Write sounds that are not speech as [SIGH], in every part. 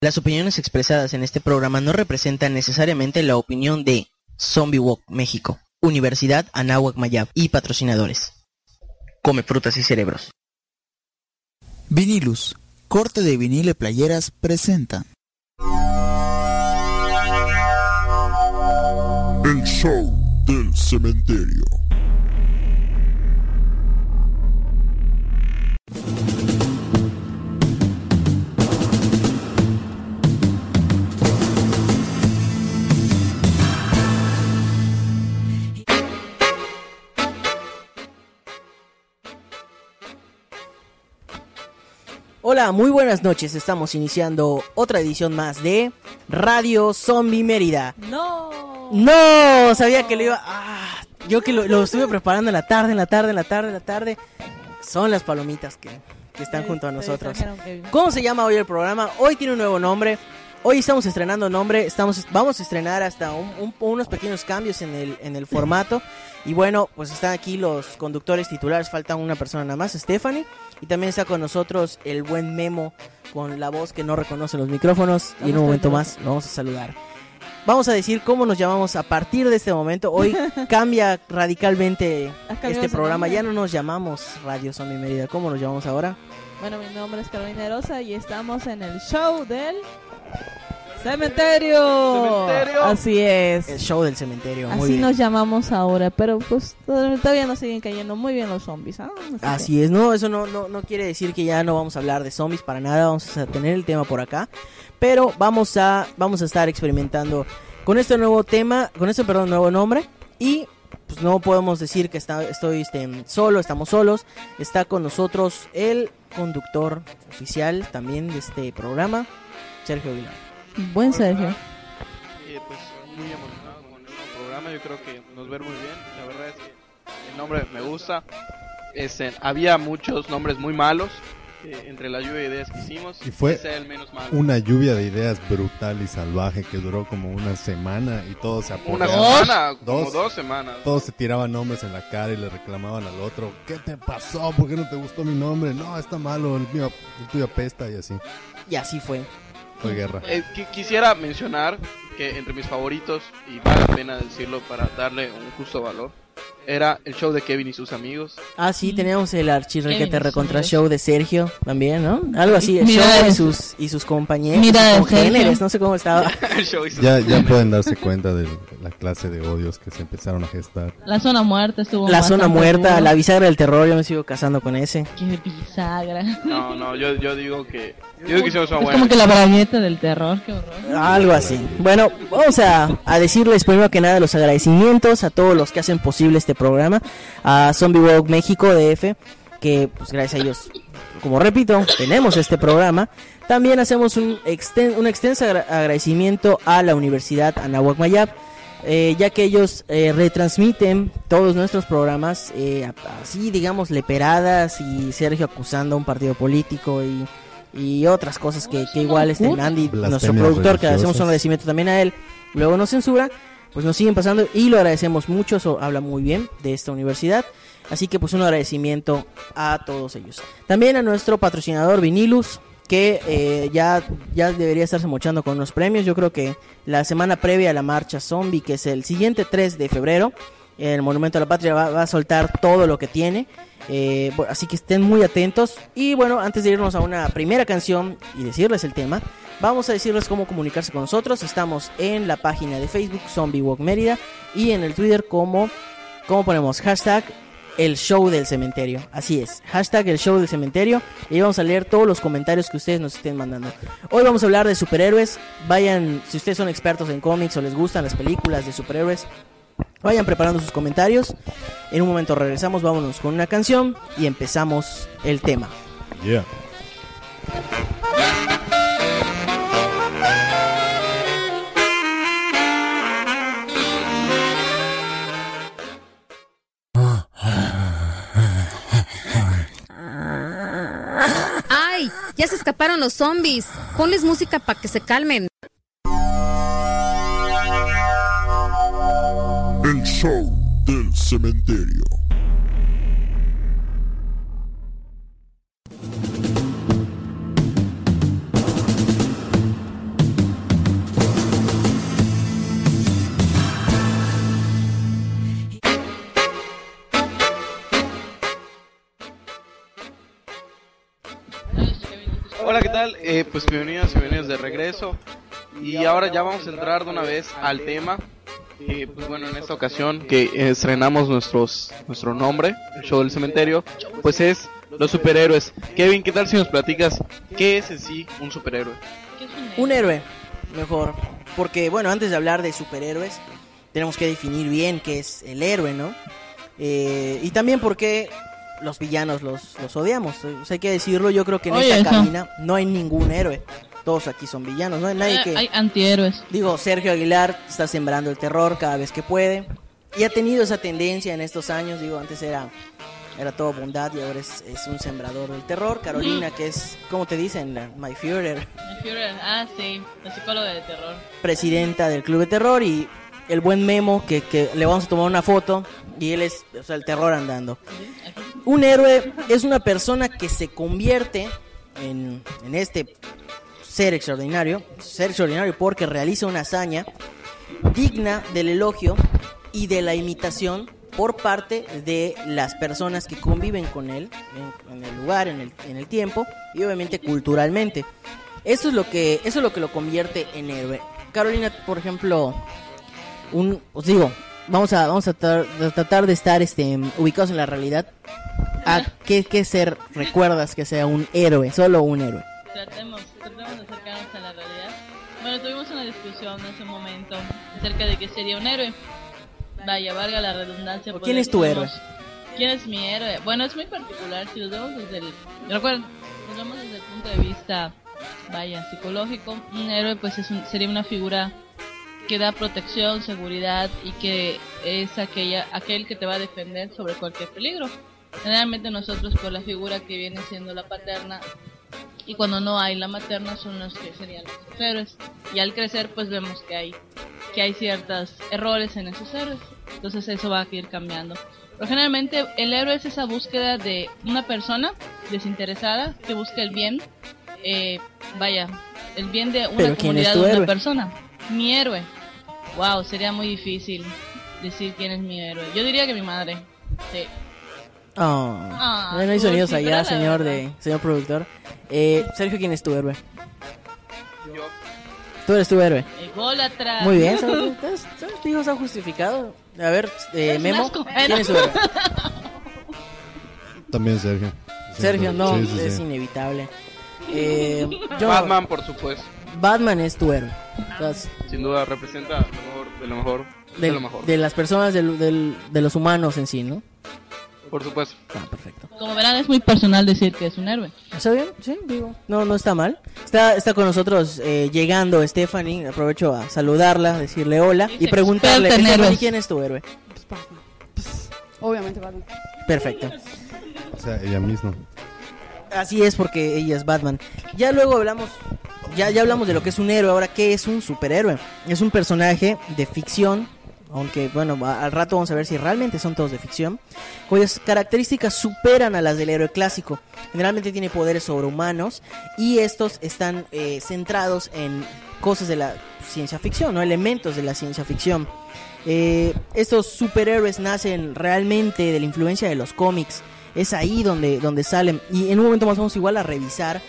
Las opiniones expresadas en este programa no representan necesariamente la opinión de Zombie Walk México, Universidad Anáhuac Mayab y patrocinadores. Come frutas y cerebros. Vinilus, corte de vinilo y playeras presenta. El show del cementerio. Hola, muy buenas noches. Estamos iniciando otra edición más de Radio Zombie Mérida. No. No, sabía que lo iba. Ah, yo que lo, lo estuve preparando en la tarde, en la tarde, en la tarde, en la tarde. Son las palomitas que, que están junto a nosotros. ¿Cómo se llama hoy el programa? Hoy tiene un nuevo nombre. Hoy estamos estrenando nombre. Estamos, vamos a estrenar hasta un- un- unos pequeños cambios en el, en el formato. Y bueno, pues están aquí los conductores titulares. Falta una persona nada más, Stephanie. Y también está con nosotros el buen Memo con la voz que no reconoce los micrófonos. Y en un momento más lo vamos a saludar. Vamos a decir cómo nos llamamos a partir de este momento. Hoy [LAUGHS] cambia radicalmente este programa. Ya no nos llamamos Radio Zombie Mérida. ¿Cómo nos llamamos ahora? Bueno, mi nombre es Carolina Rosa y estamos en el show del cementerio. Cementerio. Así es. El show del cementerio. Muy Así bien. nos llamamos ahora, pero pues todavía nos siguen cayendo muy bien los zombies. ¿ah? Así que- Así es, no, eso no, no, no quiere decir que ya no vamos a hablar de zombies para nada, vamos a tener el tema por acá, pero vamos a, vamos a estar experimentando con este nuevo tema, con este, perdón, nuevo nombre, y pues no podemos decir que está, estoy este, solo, estamos solos, está con nosotros el conductor oficial también de este programa, Sergio Aguilar. Buen Sergio. Eh, pues muy emocionado con el nuevo programa, yo creo que nos ver muy bien. La verdad es que el nombre me gusta. Este, había muchos nombres muy malos eh, entre la lluvia de ideas que hicimos. Y fue el menos malo. Una lluvia de ideas brutal y salvaje que duró como una semana y todos se Una apoyaban. semana, como Dos. dos semanas. Todos se tiraban nombres en la cara y le reclamaban al otro. ¿Qué te pasó? ¿Por qué no te gustó mi nombre? No, está malo, el, mío, el tuyo apesta y así. Y así fue. Eh, qui- quisiera mencionar que entre mis favoritos, y vale la pena decirlo para darle un justo valor, era el show de Kevin y sus amigos. Ah, sí, teníamos el archirrequete recontra show de Sergio también, ¿no? Algo así, el Mira show y eso. sus, y sus compañeros, Mira, sus congéneres, no sé cómo estaba. [LAUGHS] el show y sus Ya, ya pueden darse cuenta de la clase de odios que se empezaron a gestar. La zona muerta estuvo La zona muerta, duro. la bisagra del terror, yo me sigo casando con ese. Qué bisagra. No, no, yo, yo digo que. Yo digo que hicimos una Es buena. como que la bragueta del terror, qué horror. Algo así. Bueno, vamos a, a decirles primero que nada los agradecimientos a todos los que hacen posible este programa. A Zombie Walk México DF, que pues gracias a ellos, como repito, tenemos este programa. También hacemos un, exten- un extenso agra- agradecimiento a la Universidad Anahuac Mayab, eh, ya que ellos eh, retransmiten todos nuestros programas, eh, así digamos leperadas y Sergio acusando a un partido político y, y otras cosas que, que igual este Andy, nuestro productor, que hacemos un agradecimiento también a él, luego nos censura, pues nos siguen pasando y lo agradecemos mucho, eso habla muy bien de esta universidad. Así que pues un agradecimiento a todos ellos. También a nuestro patrocinador Vinilus, que eh, ya, ya debería estarse mochando con unos premios. Yo creo que la semana previa a la marcha zombie, que es el siguiente 3 de febrero, el Monumento a la Patria va a soltar todo lo que tiene. Eh, así que estén muy atentos. Y bueno, antes de irnos a una primera canción y decirles el tema, vamos a decirles cómo comunicarse con nosotros. Estamos en la página de Facebook Zombie Walk Mérida y en el Twitter como, como ponemos hashtag el show del cementerio. Así es, hashtag el show del cementerio. Y ahí vamos a leer todos los comentarios que ustedes nos estén mandando. Hoy vamos a hablar de superhéroes. Vayan, si ustedes son expertos en cómics o les gustan las películas de superhéroes, Vayan preparando sus comentarios. En un momento regresamos, vámonos con una canción y empezamos el tema. ¡Ay! Ya se escaparon los zombies. Ponles música para que se calmen. Show del cementerio. Hola, ¿qué tal? Eh, pues bienvenidos y bienvenidos de regreso. Y ahora ya vamos a entrar de una vez al tema. Eh, pues bueno, en esta ocasión que estrenamos nuestros, nuestro nombre, el show del cementerio, pues es los superhéroes. Kevin, ¿qué tal si nos platicas qué es en sí un superhéroe? ¿Qué un héroe, mejor. Porque, bueno, antes de hablar de superhéroes, tenemos que definir bien qué es el héroe, ¿no? Eh, y también porque los villanos los, los odiamos. O sea, hay que decirlo, yo creo que en Oye, esta cabina no hay ningún héroe. Todos aquí son villanos, no hay nadie Eh, que... Hay antihéroes. Digo, Sergio Aguilar está sembrando el terror cada vez que puede. Y ha tenido esa tendencia en estos años. Digo, antes era, era todo bondad y ahora es, es un sembrador del terror. Carolina, que es, ¿cómo te dicen? My Führer, El Führer, ah, sí, la psicóloga de terror. presidenta del Club de Terror. Y el buen Memo, que, que le vamos a tomar una foto. Y él es, o sea, el terror andando. Un héroe es una persona que se convierte en, en este ser extraordinario, ser extraordinario porque realiza una hazaña digna del elogio y de la imitación por parte de las personas que conviven con él en, en el lugar, en el, en el tiempo y obviamente culturalmente. Eso es lo que eso es lo que lo convierte en héroe. Carolina, por ejemplo, un os digo, vamos a vamos a tratar de estar este ubicados en la realidad. ¿A qué, qué ser recuerdas que sea un héroe? Solo un héroe. Tratemos, tratemos de acercarnos a la realidad. Bueno, tuvimos una discusión hace un momento acerca de qué sería un héroe. Vaya, valga la redundancia. ¿O pues, quién es tu héroe? ¿Quién es mi héroe? Bueno, es muy particular. Si lo vemos desde el. Recuerden, vemos desde el punto de vista, vaya, psicológico, un héroe, pues es un- sería una figura que da protección, seguridad y que es aquella, aquel que te va a defender sobre cualquier peligro. Generalmente nosotros por la figura que viene siendo la paterna y cuando no hay la materna son los que serían los héroes. Y al crecer pues vemos que hay que hay ciertos errores en esos héroes. Entonces eso va a ir cambiando. Pero generalmente el héroe es esa búsqueda de una persona desinteresada que busca el bien eh, vaya el bien de una Pero ¿quién es comunidad de una héroe? persona. Mi héroe. Wow sería muy difícil decir quién es mi héroe. Yo diría que mi madre sí. Oh. Ah, no hay sonidos allá, señor de señor productor. Eh, Sergio, ¿quién es tu héroe? Yo, Tú eres tu héroe. ególatra Muy bien. ¿Sabes? Digo, se ha justificado. A ver, eh, Memo. ¿quién es tu héroe? También Sergio. Sergio, no, Sí, sí, es sí. inevitable. Eh, yo- Batman, por supuesto. Batman es tu héroe. Entonces, Sin duda representa lo mejor de lo mejor. De, de, lo mejor. de las personas, del- del- de los humanos en sí, ¿no? Por supuesto. Ah, perfecto. Como verán, es muy personal decir que es un héroe. ¿Está bien? Sí, digo. No, no está mal. Está, está con nosotros eh, llegando Stephanie. Aprovecho a saludarla, decirle hola y Es preguntarle, Stephanie. ¿quién es tu héroe? Pues Batman. Pues, obviamente Batman. Perfecto. O sea, ella misma. Así es porque ella es Batman. Ya luego hablamos, ya, ya hablamos de lo que es un héroe. Ahora, ¿qué es un superhéroe? Es un personaje de ficción, aunque bueno, al rato vamos a ver si realmente son todos de ficción, cuyas características superan a las del héroe clásico. Generalmente tiene poderes sobrehumanos y estos están eh, centrados en cosas de la ciencia ficción, ¿no? elementos de la ciencia ficción. Eh, estos superhéroes nacen realmente de la influencia de los cómics. Es ahí donde, donde salen. Y en un momento más vamos igual a revisar.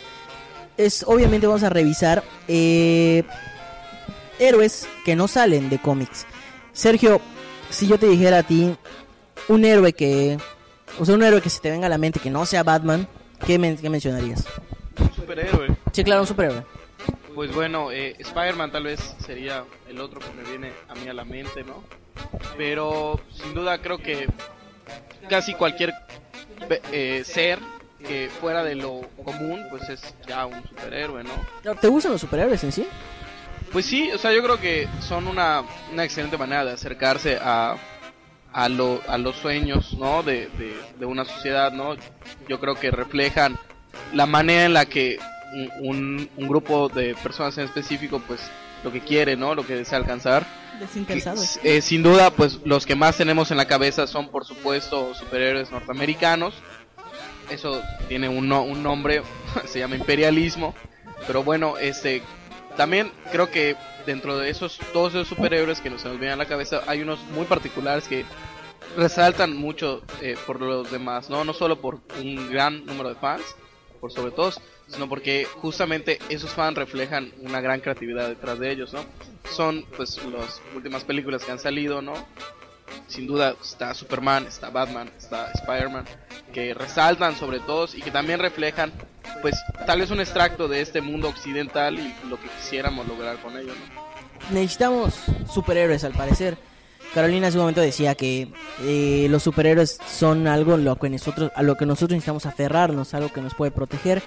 Es, obviamente vamos a revisar eh, héroes que no salen de cómics. Sergio, si yo te dijera a ti un héroe que... O sea, un héroe que se te venga a la mente que no sea Batman, ¿qué, men- qué mencionarías? Un superhéroe. Sí, claro, un superhéroe. Pues bueno, eh, Spider-Man tal vez sería el otro que me viene a mí a la mente, ¿no? Pero sin duda creo que casi cualquier eh, ser que fuera de lo común, pues es ya un superhéroe, ¿no? ¿Te gustan los superhéroes en sí? Pues sí, o sea, yo creo que son una, una excelente manera de acercarse a, a, lo- a los sueños, ¿no? De, de, de una sociedad, ¿no? Yo creo que reflejan la manera en la que un, un- grupo de personas en específico, pues lo que quiere, ¿no? Lo que desea alcanzar. Desinteresados. Eh, sin duda, pues los que más tenemos en la cabeza son, por supuesto, superhéroes norteamericanos. Eso tiene un, no- un nombre, [LAUGHS] se llama imperialismo. Pero bueno, este, también creo que dentro de esos, todos esos superhéroes que nos, se nos vienen a la cabeza, hay unos muy particulares que resaltan mucho eh, por los demás, ¿no? No solo por un gran número de fans, por sobre todo, sino porque justamente esos fans reflejan una gran creatividad detrás de ellos, ¿no? Son pues las últimas películas que han salido, ¿no? Sin duda está Superman, está Batman, está Spider-Man, que resaltan sobre todos y que también reflejan pues tal vez un extracto de este mundo occidental y lo que quisiéramos lograr con ello, necesitamos superhéroes al parecer. Carolina hace un momento decía que eh, los superhéroes son algo lo que nosotros, a lo que nosotros necesitamos aferrarnos, algo que nos puede proteger.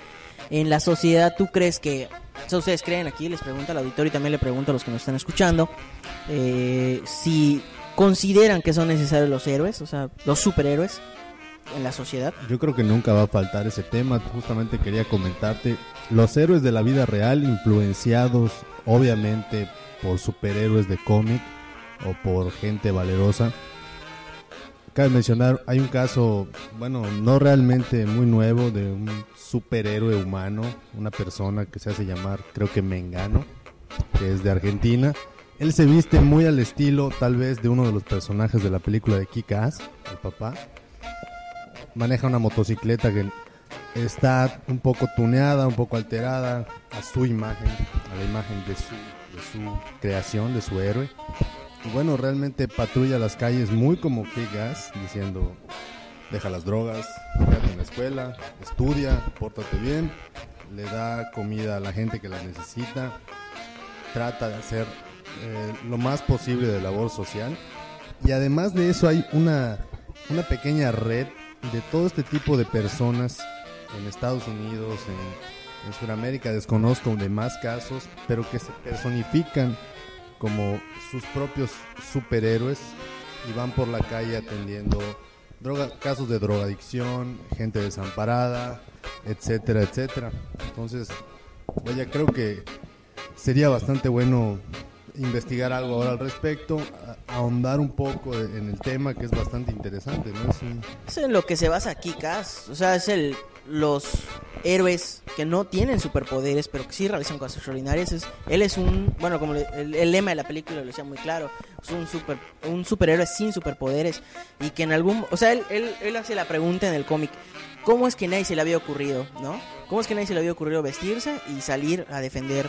En la sociedad, ¿tú crees que, ustedes creen aquí, les pregunto al auditorio y también le pregunto a los que nos están escuchando, eh, si consideran que son necesarios los héroes, o sea, los superhéroes en la sociedad? Yo creo que nunca va a faltar ese tema. Justamente quería comentarte. Los héroes de la vida real influenciados obviamente por superhéroes de cómic o por gente valerosa. Cabe mencionar, hay un caso, bueno, no realmente muy nuevo de un superhéroe humano, una persona que se hace llamar, creo que Mengano, que es de Argentina. Él se viste muy al estilo, tal vez, de uno de los personajes de la película de Kick-Ass, el papá maneja una motocicleta que está un poco tuneada, un poco alterada a su imagen, a la imagen de su, creación, de su héroe. Y bueno, realmente patrulla las calles muy como Kick-Ass, diciendo, deja las drogas, quédate en la escuela, estudia, pórtate bien, le da comida a la gente que la necesita, trata de hacer eh, lo más posible de labor social. Y además de eso hay una, una pequeña red de todo este tipo de personas en Estados Unidos, en, en Sudamérica, desconozco de más casos, pero que se personifican como sus propios superhéroes y van por la calle atendiendo droga, casos de drogadicción, gente desamparada, etcétera, etcétera. Entonces, vaya, creo que sería bastante bueno investigar algo ahora al respecto, ahondar un poco en el tema que es bastante interesante, ¿no? Es en lo que se basa Kikas, o sea, es el los héroes que no tienen superpoderes, pero que sí realizan cosas extraordinarias. Es, él es un, bueno, como le- el, el lema de la película lo decía muy claro, es un super un superhéroe sin superpoderes y que en algún, o sea, él, él, él hace la pregunta en el cómic, ¿cómo es que nadie se le había ocurrido, no? ¿Cómo es que nadie se le había ocurrido vestirse y salir a defender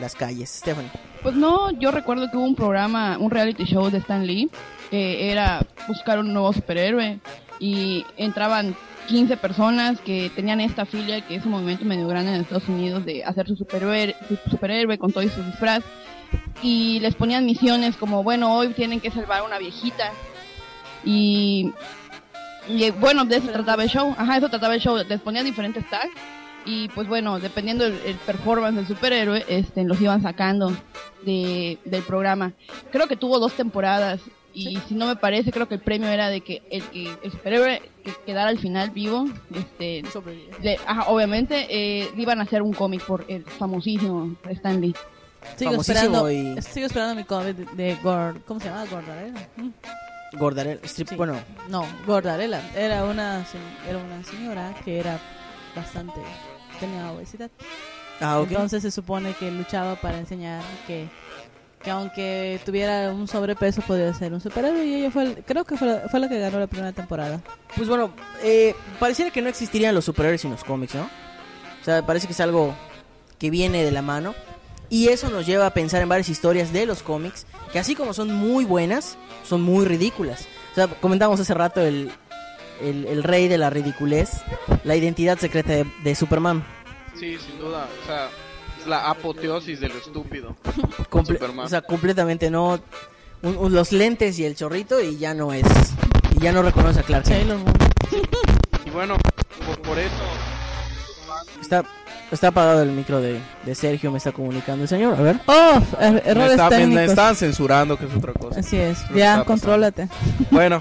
las calles? Stephanie. Pues no, yo recuerdo que hubo un programa, un reality show de Stan Lee, que era buscar un nuevo superhéroe y entraban 15 personas que tenían esta filia, que es un movimiento medio grande en Estados Unidos de hacer su superhéroe, su superhéroe con todo y su disfraz y les ponían misiones como, bueno, hoy tienen que salvar a una viejita y, y bueno, de eso trataba el show, ajá, eso trataba el show, les ponían diferentes tags y pues bueno, dependiendo el, el performance del superhéroe, este, los iban sacando de, del programa. Creo que tuvo dos temporadas y si no me parece, creo que el premio era de que el, que el superhéroe que quedara al final vivo, este, de- ajá, obviamente, eh, iban a hacer un cómic por el famosísimo Stan Lee. Sigo Famosísimo esperando, y- sigo esperando mi cómic de, de Gord, ¿cómo se llama? Gordarela. Mm. Gordarel, strip, bueno, No, Gordarela. Era una, se- era una señora que era bastante, tenía obesidad. ah, ok. Entonces se supone que luchaba para enseñar que, que aunque tuviera un sobrepeso podía ser un superhéroe y ella fue, el- creo que fue, la- fue la que ganó la primera temporada. Pues bueno, eh, pareciera que no existirían los superhéroes sin los cómics, ¿no? O sea, parece que es algo que viene de la mano. Y eso nos lleva a pensar en varias historias de los cómics, que así como son muy buenas, son muy ridículas. O sea, comentamos hace rato el, el, el rey de la ridiculez, la identidad secreta de, de Superman. Sí, sin duda. O sea, es la apoteosis de lo estúpido. Comple- Superman. O sea, completamente no... un- un- los lentes y el chorrito y ya no es... Y ya no reconoce a Clark. Sailor Moon. Y bueno, por, por eso Está, está apagado el micro de, de Sergio, me está comunicando el señor. A ver. Oh, er- me, errores está- me- me técnicos. estaban censurando, que es otra cosa. Así es, ya, está contrólate. Bueno,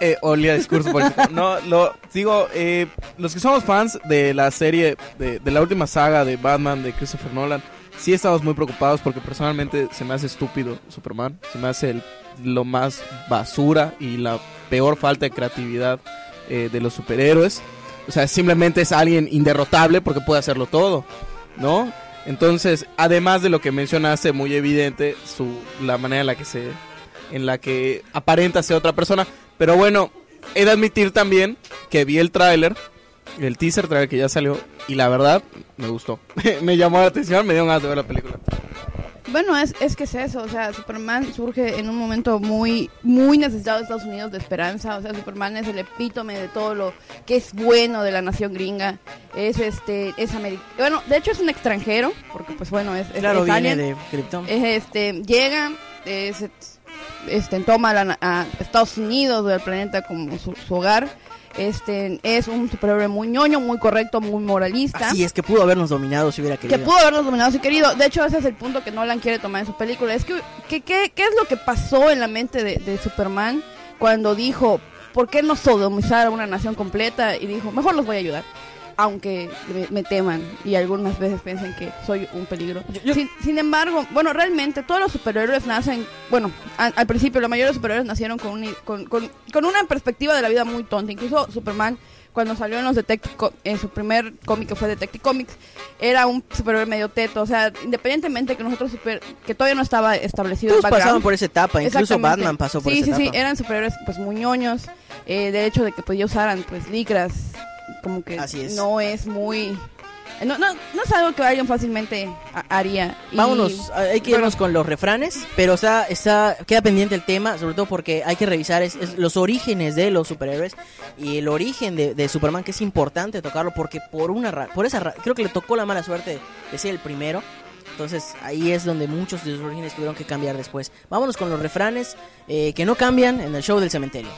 Eh, olía discurso político. [LAUGHS] No, lo digo, eh, los que somos fans de la serie, de, de la última saga de Batman de Christopher Nolan, sí estamos muy preocupados porque personalmente se me hace estúpido Superman. Se me hace el- lo más basura y la peor falta de creatividad eh, de los superhéroes. O sea, simplemente es alguien inderrotable porque puede hacerlo todo, ¿no? Entonces, además de lo que mencionaste, muy evidente su la manera en la que se en la que aparenta ser otra persona, pero bueno, he de admitir también que vi el tráiler, el teaser trailer que ya salió y la verdad me gustó. [LAUGHS] me llamó la atención, me dio ganas de ver la película. Bueno, es, es que es eso, o sea, Superman surge en un momento muy, muy necesitado de Estados Unidos de esperanza, o sea, Superman es el epítome de todo lo que es bueno de la nación gringa, es este, es americano, bueno, de hecho es un extranjero, porque pues bueno, es, es- Claro, es viene alien. de Krypton. Es, este, llega, es, este, toma la- a Estados Unidos del planeta como su, su hogar, este, es un superhéroe muy ñoño, muy correcto, muy moralista. Así es que pudo habernos dominado si hubiera Que querido. pudo haberlos dominado si querido. De hecho, ese es el punto que Nolan quiere tomar en su película. Es que, que- que- ¿qué es lo que pasó en la mente de, de Superman cuando dijo, ¿por qué no sodomizar a una nación completa? Y dijo, mejor los voy a ayudar. Aunque me, me teman y algunas veces piensen que soy un peligro. Sin, sin embargo, bueno, realmente todos los superhéroes nacen, bueno, a- al principio la mayoría de los superhéroes nacieron con, un- con, con- con una perspectiva de la vida muy tonta. Incluso Superman, cuando salió en los Detective, en su primer cómic que fue Detective Comics, era un superhéroe medio teto. O sea, independientemente que nosotros super, que todavía no estaba establecido el Todos pasaron por esa etapa, incluso. Batman pasó por sí, esa sí, etapa. Sí, eran superhéroes pues muy ñoños. Eh, de hecho de que pues ya usaran pues licras, como que Así es. no es muy... No, no, no es algo que alguien fácilmente ha- haría. Y- Vámonos, hay que bueno, irnos con los refranes, pero está, está, queda pendiente el tema, sobre todo porque hay que revisar es, es los orígenes de los superhéroes y el origen de, de Superman, que es importante tocarlo porque por una ra- por esa ra- creo que le tocó la mala suerte de ser el primero. Entonces ahí es donde muchos de los orígenes tuvieron que cambiar después. Vámonos con los refranes eh, que no cambian en el show del cementerio.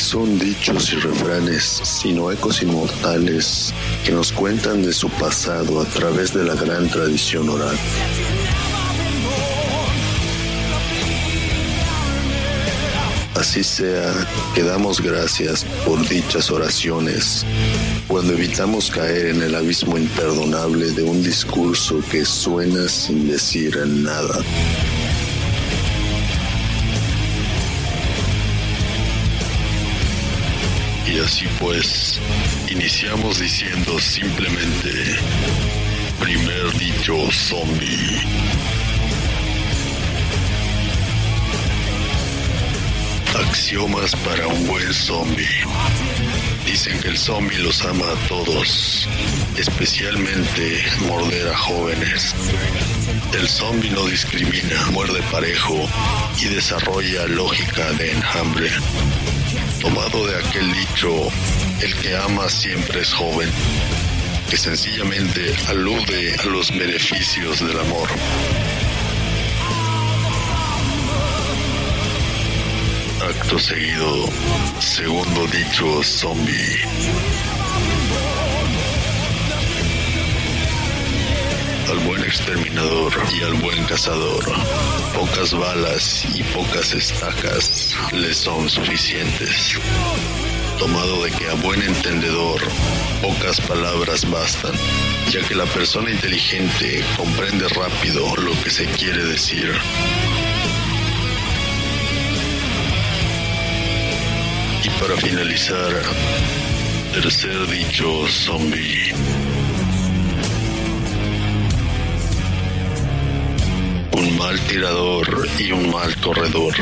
Son dichos y refranes, sino ecos inmortales que nos cuentan de su pasado a través de la gran tradición oral. Así sea, que damos gracias por dichas oraciones, cuando evitamos caer en el abismo imperdonable de un discurso que suena sin decir nada. Y así pues, iniciamos diciendo simplemente, primer dicho zombie. Axiomas para un buen zombie. Dicen que el zombie los ama a todos, especialmente morder a jóvenes. El zombie no discrimina, muerde parejo y desarrolla lógica de enjambre. Tomado de aquel dicho, el que ama siempre es joven, que sencillamente alude a los beneficios del amor. Acto seguido, segundo dicho zombie. Al buen exterminador y al buen cazador, pocas balas y pocas estacas le son suficientes. Tomado de que a buen entendedor pocas palabras bastan, ya que la persona inteligente comprende rápido lo que se quiere decir. Y para finalizar, tercer dicho zombie. Un mal tirador y un mal corredor.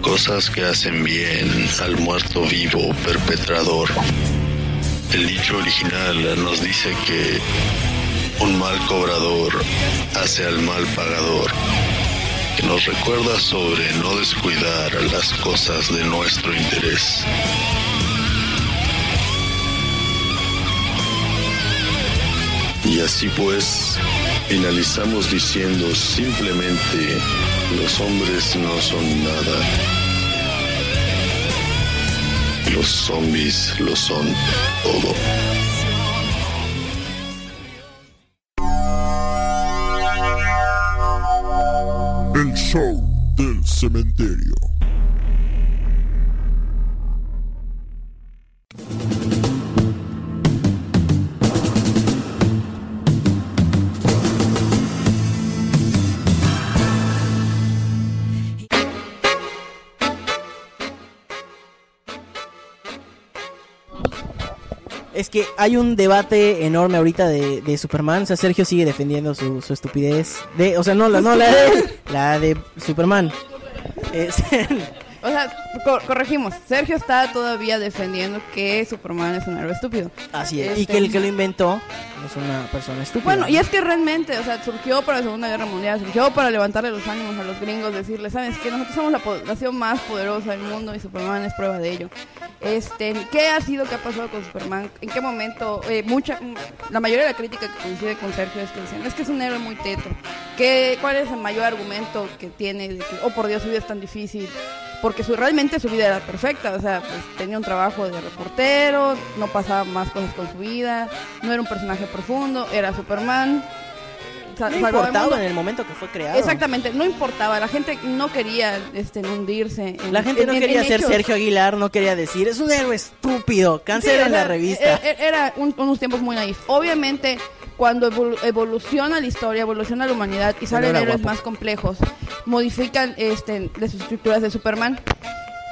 Cosas que hacen bien al muerto vivo perpetrador. El dicho original nos dice que un mal cobrador hace al mal pagador. que nos recuerda sobre no descuidar las cosas de nuestro interés. Y así pues, finalizamos diciendo simplemente, los hombres no son nada. Los zombies lo son todo. El show del cementerio. Es que hay un debate enorme ahorita de, de Superman. O sea, Sergio sigue defendiendo su, su estupidez. De, o sea, no, la, no, la de, la de Superman. Es- [LAUGHS] O sea, co- corregimos. Sergio está todavía defendiendo que Superman es un héroe estúpido. así es. Y Este, que el que lo inventó es una persona estúpida. Bueno, y es que realmente, o sea, surgió para la Segunda Guerra Mundial, surgió para levantarle los ánimos a los gringos, decirles, ¿sabes qué? Nosotros somos la población más poderosa del mundo y Superman es prueba de ello. Este, ¿Qué ha sido, qué ha pasado con Superman? ¿En qué momento? Eh, mucha, la mayoría de la crítica que coincide con Sergio es que dicen, es que es un héroe muy teto. ¿Qué, ¿Cuál es el mayor argumento que tiene de que, oh por Dios, su vida es tan difícil? Porque su, realmente su vida era perfecta, o sea, pues, tenía un trabajo de reportero, no pasaba más cosas con su vida, no era un personaje profundo, era Superman. no el importaba mundo. en el momento que fue creado. Exactamente, no importaba, la gente no quería este, hundirse. en- La gente no en- en- quería en ser hechos. Sergio Aguilar, no quería decir, es un héroe estúpido, Sí, cancelen sea, la revista. e- e- Era un- unos tiempos muy naif. Obviamente, cuando evolu- evoluciona la historia, evoluciona la humanidad y salen héroes guapo. más complejos, modifican este, las estructuras de Superman,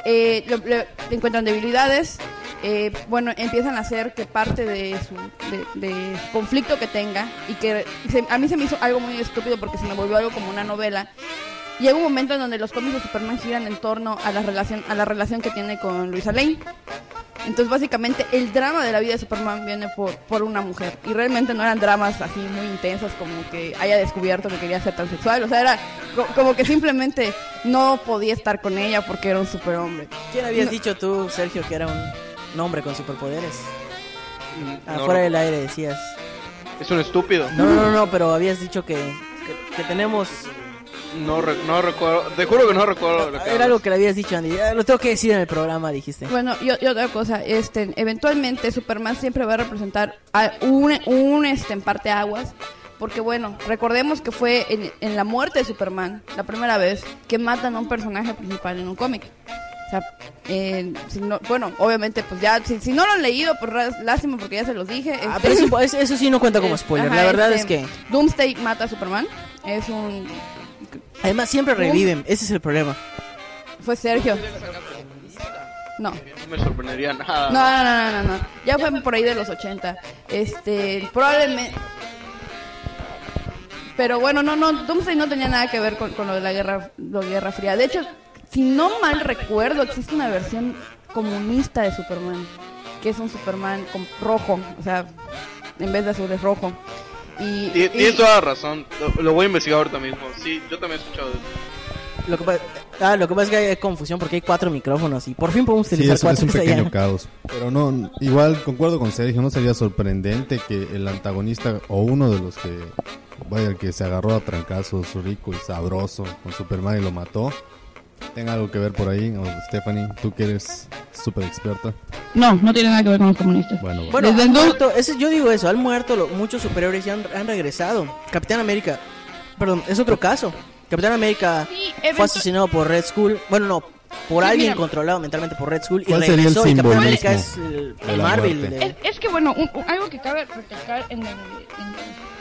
eh, le, le encuentran debilidades. eh, bueno, empiezan a hacer que parte de su, de, de conflicto que tenga y que se- a mí se me hizo algo muy estúpido porque se me volvió algo como una novela. Llega un momento en donde los cómics de Superman giran en torno a la relación, a la relación que tiene con Luisa Lane. Entonces, básicamente, el drama de la vida de Superman viene por, por una mujer. Y realmente no eran dramas así muy intensos como que haya descubierto que quería ser transexual. O sea, era co- como que simplemente no podía estar con ella porque era un superhombre. ¿Quién habías No. dicho tú, Sergio, que era un hombre con superpoderes? Mm, no, Afuera del aire decías. Es un estúpido. No, no, no, no, pero habías dicho que, que, que tenemos... No, re- no recuerdo. Te juro que no recuerdo. lo que Era hablas. algo que le habías dicho, Andy. Ah, Lo tengo que decir en el programa, dijiste. Bueno, y, y otra cosa, este, eventualmente Superman siempre va a representar a un, un este, en parte aguas. Porque bueno, recordemos que fue en, en la muerte de Superman, la primera vez, que matan a un personaje principal en un cómic. O sea, eh, si no- bueno, obviamente, pues ya, si, si no lo han leído, pues lástima porque ya se los dije. Ah, este, pero eso, eso- sí no cuenta como eh, [LAUGHS] spoiler. ajá, La verdad este, es que... Doomsday mata a Superman. Es un... Además, siempre reviven. Ese es el problema. Fue Sergio. No. No me sorprendería nada. No, no, no, no, no. Ya fue por ahí de los 80. Este, probablemente. Pero bueno, no, no, Doomsday no tenía nada que ver con, con lo de la guerra, lo de guerra Fría. De hecho, si no mal recuerdo, existe una versión comunista de Superman, que es un Superman con rojo, o sea, en vez de azul es rojo. Y, Tien- y- Tienes toda la razón. Lo, lo voy a investigar ahorita mismo. Sí, yo también he escuchado de eso. Lo que, pa- ah, lo que pasa es que hay confusión porque hay cuatro micrófonos y por fin podemos Sí, utilizar es, es cuatro. un Esta ya pequeño no. caos. Pero no, igual concuerdo con Sergio, no sería sorprendente que el antagonista o uno de los que, vaya, el que se agarró a trancazos rico y sabroso con Superman y lo mató, tenga algo que ver por ahí. O Stephanie, tú que eres súper experta. No, no tiene nada que ver con los comunistas. Bueno, bueno. Bueno, el muerto, ese- yo digo eso, han muerto lo- muchos superiores y han, han regresado. Capitán América, perdón, es otro caso. Capitán América Sí, fue asesinado por Red Skull. Bueno, no, por Sí, alguien mira. controlado mentalmente por Red Skull y ¿Cuál sería el regresó. y Capitán América es simbolismo el, de el la Marvel. de- Es, es que bueno, un- un- algo que cabe recalcar en el, en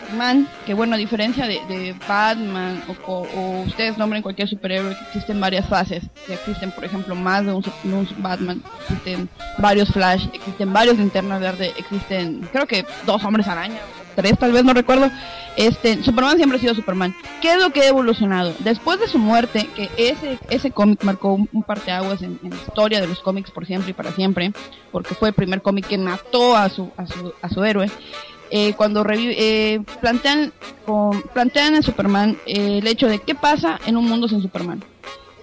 Superman, que bueno, a diferencia de, Batman o, ustedes nombren cualquier superhéroe, existen varias fases, existen por ejemplo más de un, un Batman, existen varios Flash, existen varios Linternas Verde, existen creo que dos Hombres Araña, tres tal vez, no recuerdo. Este, Superman siempre ha sido Superman. ¿Qué es lo que ha evolucionado? Después de su muerte, que ese, ese cómic marcó un, un parteaguas en, en la historia de los cómics por siempre y para siempre, porque fue el primer cómic que mató a su, a su, a su héroe. Eh, cuando eh, plantean, con- plantean en Superman eh, el hecho de qué pasa en un mundo sin Superman.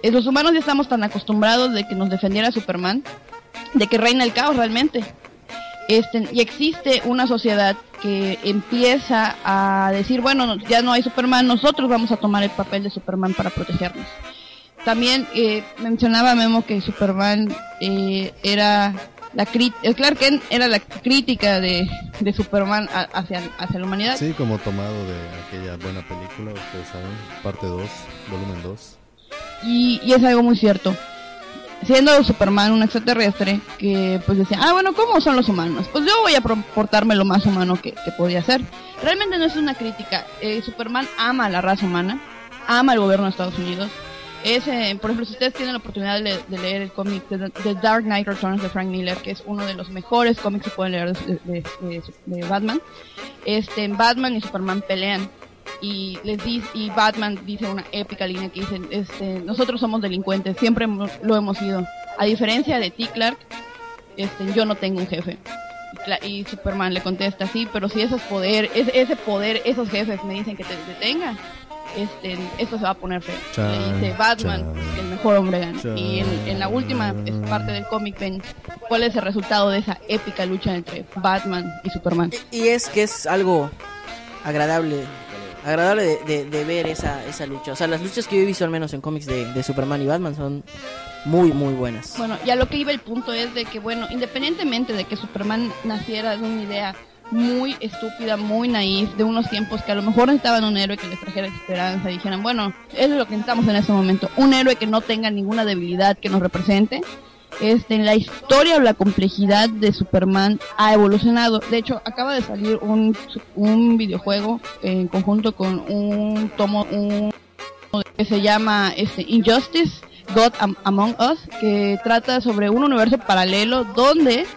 Eh, los humanos ya estamos tan acostumbrados de que nos defendiera Superman, de que reina el caos realmente. Este, y existe una sociedad que empieza a decir, bueno, no- ya no hay Superman, nosotros vamos a tomar el papel de Superman para protegernos. También eh, mencionaba Memo que Superman eh, era la Clark Kent era la crítica de, de Superman a- hacia, hacia la humanidad. Sí, como tomado de aquella buena película, ustedes saben, parte 2, volumen 2. Y, y es algo muy cierto. Siendo Superman un extraterrestre que pues decía, ah bueno, ¿cómo son los humanos? Pues yo voy a pro- portarme lo más humano que, que podía ser. Realmente no es una crítica. Eh, Superman ama a la raza humana, ama al gobierno de Estados Unidos. Es, eh, por ejemplo, si ustedes tienen la oportunidad de, le- de leer el cómic de, The Dark Knight Returns de Frank Miller, que es uno de los mejores cómics que pueden leer de, Batman, este, Batman y Superman pelean y les dice, y Batman dice una épica línea que dice este nosotros somos delincuentes siempre lo hemos sido. A diferencia de ti Clark este yo no tengo un jefe y, Superman le contesta sí pero si esos poder es- ese poder esos jefes me dicen que te detenga este esto se va a poner feo Chan, le dice Batman que el mejor hombre gana chan. y en, en la última es parte del cómic ven cuál es el resultado de esa épica lucha entre Batman y Superman Y es que es algo agradable agradable de, de- de ver esa, esa lucha. O sea, las luchas que yo he visto al menos en cómics de, de Superman y Batman son muy, muy buenas. Bueno, ya lo que iba el punto es de que, bueno, independientemente de que Superman naciera de una idea muy estúpida, muy naif, de unos tiempos que a lo mejor necesitaban un héroe que les trajera esperanza y dijeran, bueno, eso es lo que necesitamos en este momento, un héroe que no tenga ninguna debilidad que nos represente. Este, la historia o la complejidad de Superman ha evolucionado. De hecho, acaba de salir un, un videojuego en conjunto con un tomo, un que se llama este Injustice God Am- Among Us que trata sobre un universo paralelo donde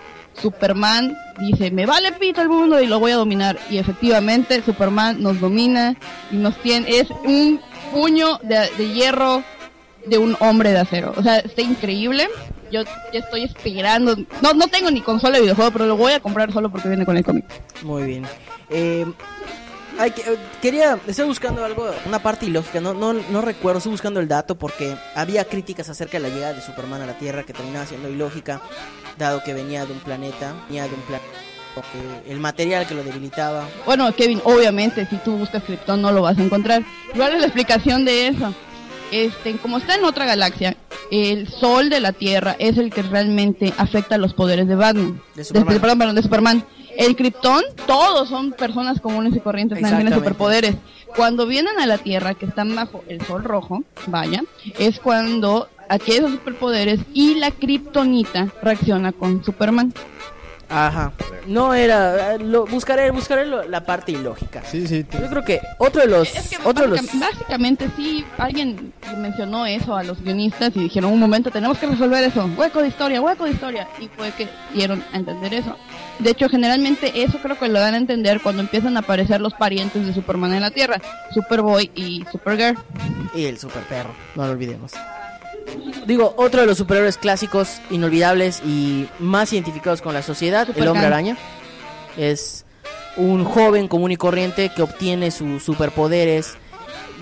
Superman dice me vale pito el mundo y lo voy a dominar y efectivamente Superman nos domina y nos tiene es un puño de, hierro de un hombre de acero. O sea está increíble. Yo ya estoy esperando no no tengo ni consola de videojuego pero lo voy a comprar solo porque viene con el cómic. Muy bien. Eh, hay que- eh, quería, estoy buscando algo, una parte ilógica, no, no, no recuerdo, estoy buscando el dato porque había críticas acerca de la llegada de Superman a la Tierra que terminaba siendo ilógica, dado que venía de un planeta, venía de un planeta, eh, el material que lo debilitaba. Bueno, Kevin, obviamente, si tú buscas Krypton no lo vas a encontrar. ¿Cuál es la explicación de eso? Este, como está en otra galaxia, el sol de la Tierra es el que realmente afecta los poderes de Batman. De Superman. perdón, perdón, de Superman. El Krypton, todos son personas comunes y corrientes, nadie tiene superpoderes. Cuando vienen a la Tierra, que están bajo el sol rojo, vaya, es cuando adquiere esos superpoderes y la Kryptonita reacciona con Superman. Ajá. No era, eh, lo, buscaré, buscaré lo- la parte ilógica. Sí, sí. Yo creo que otro de los, Es que otro de los, básica- básicamente sí, alguien mencionó eso a los guionistas y dijeron un momento tenemos que resolver eso, hueco de historia, hueco de historia y fue que dieron a entender eso. De hecho, generalmente eso creo que lo dan a entender cuando empiezan a aparecer los parientes de Superman en la Tierra, Superboy y Supergirl. y el super perro, no lo olvidemos. Digo, otro de los superhéroes clásicos, inolvidables y más identificados con la sociedad, el hombre araña. Es un joven común y corriente que obtiene sus superpoderes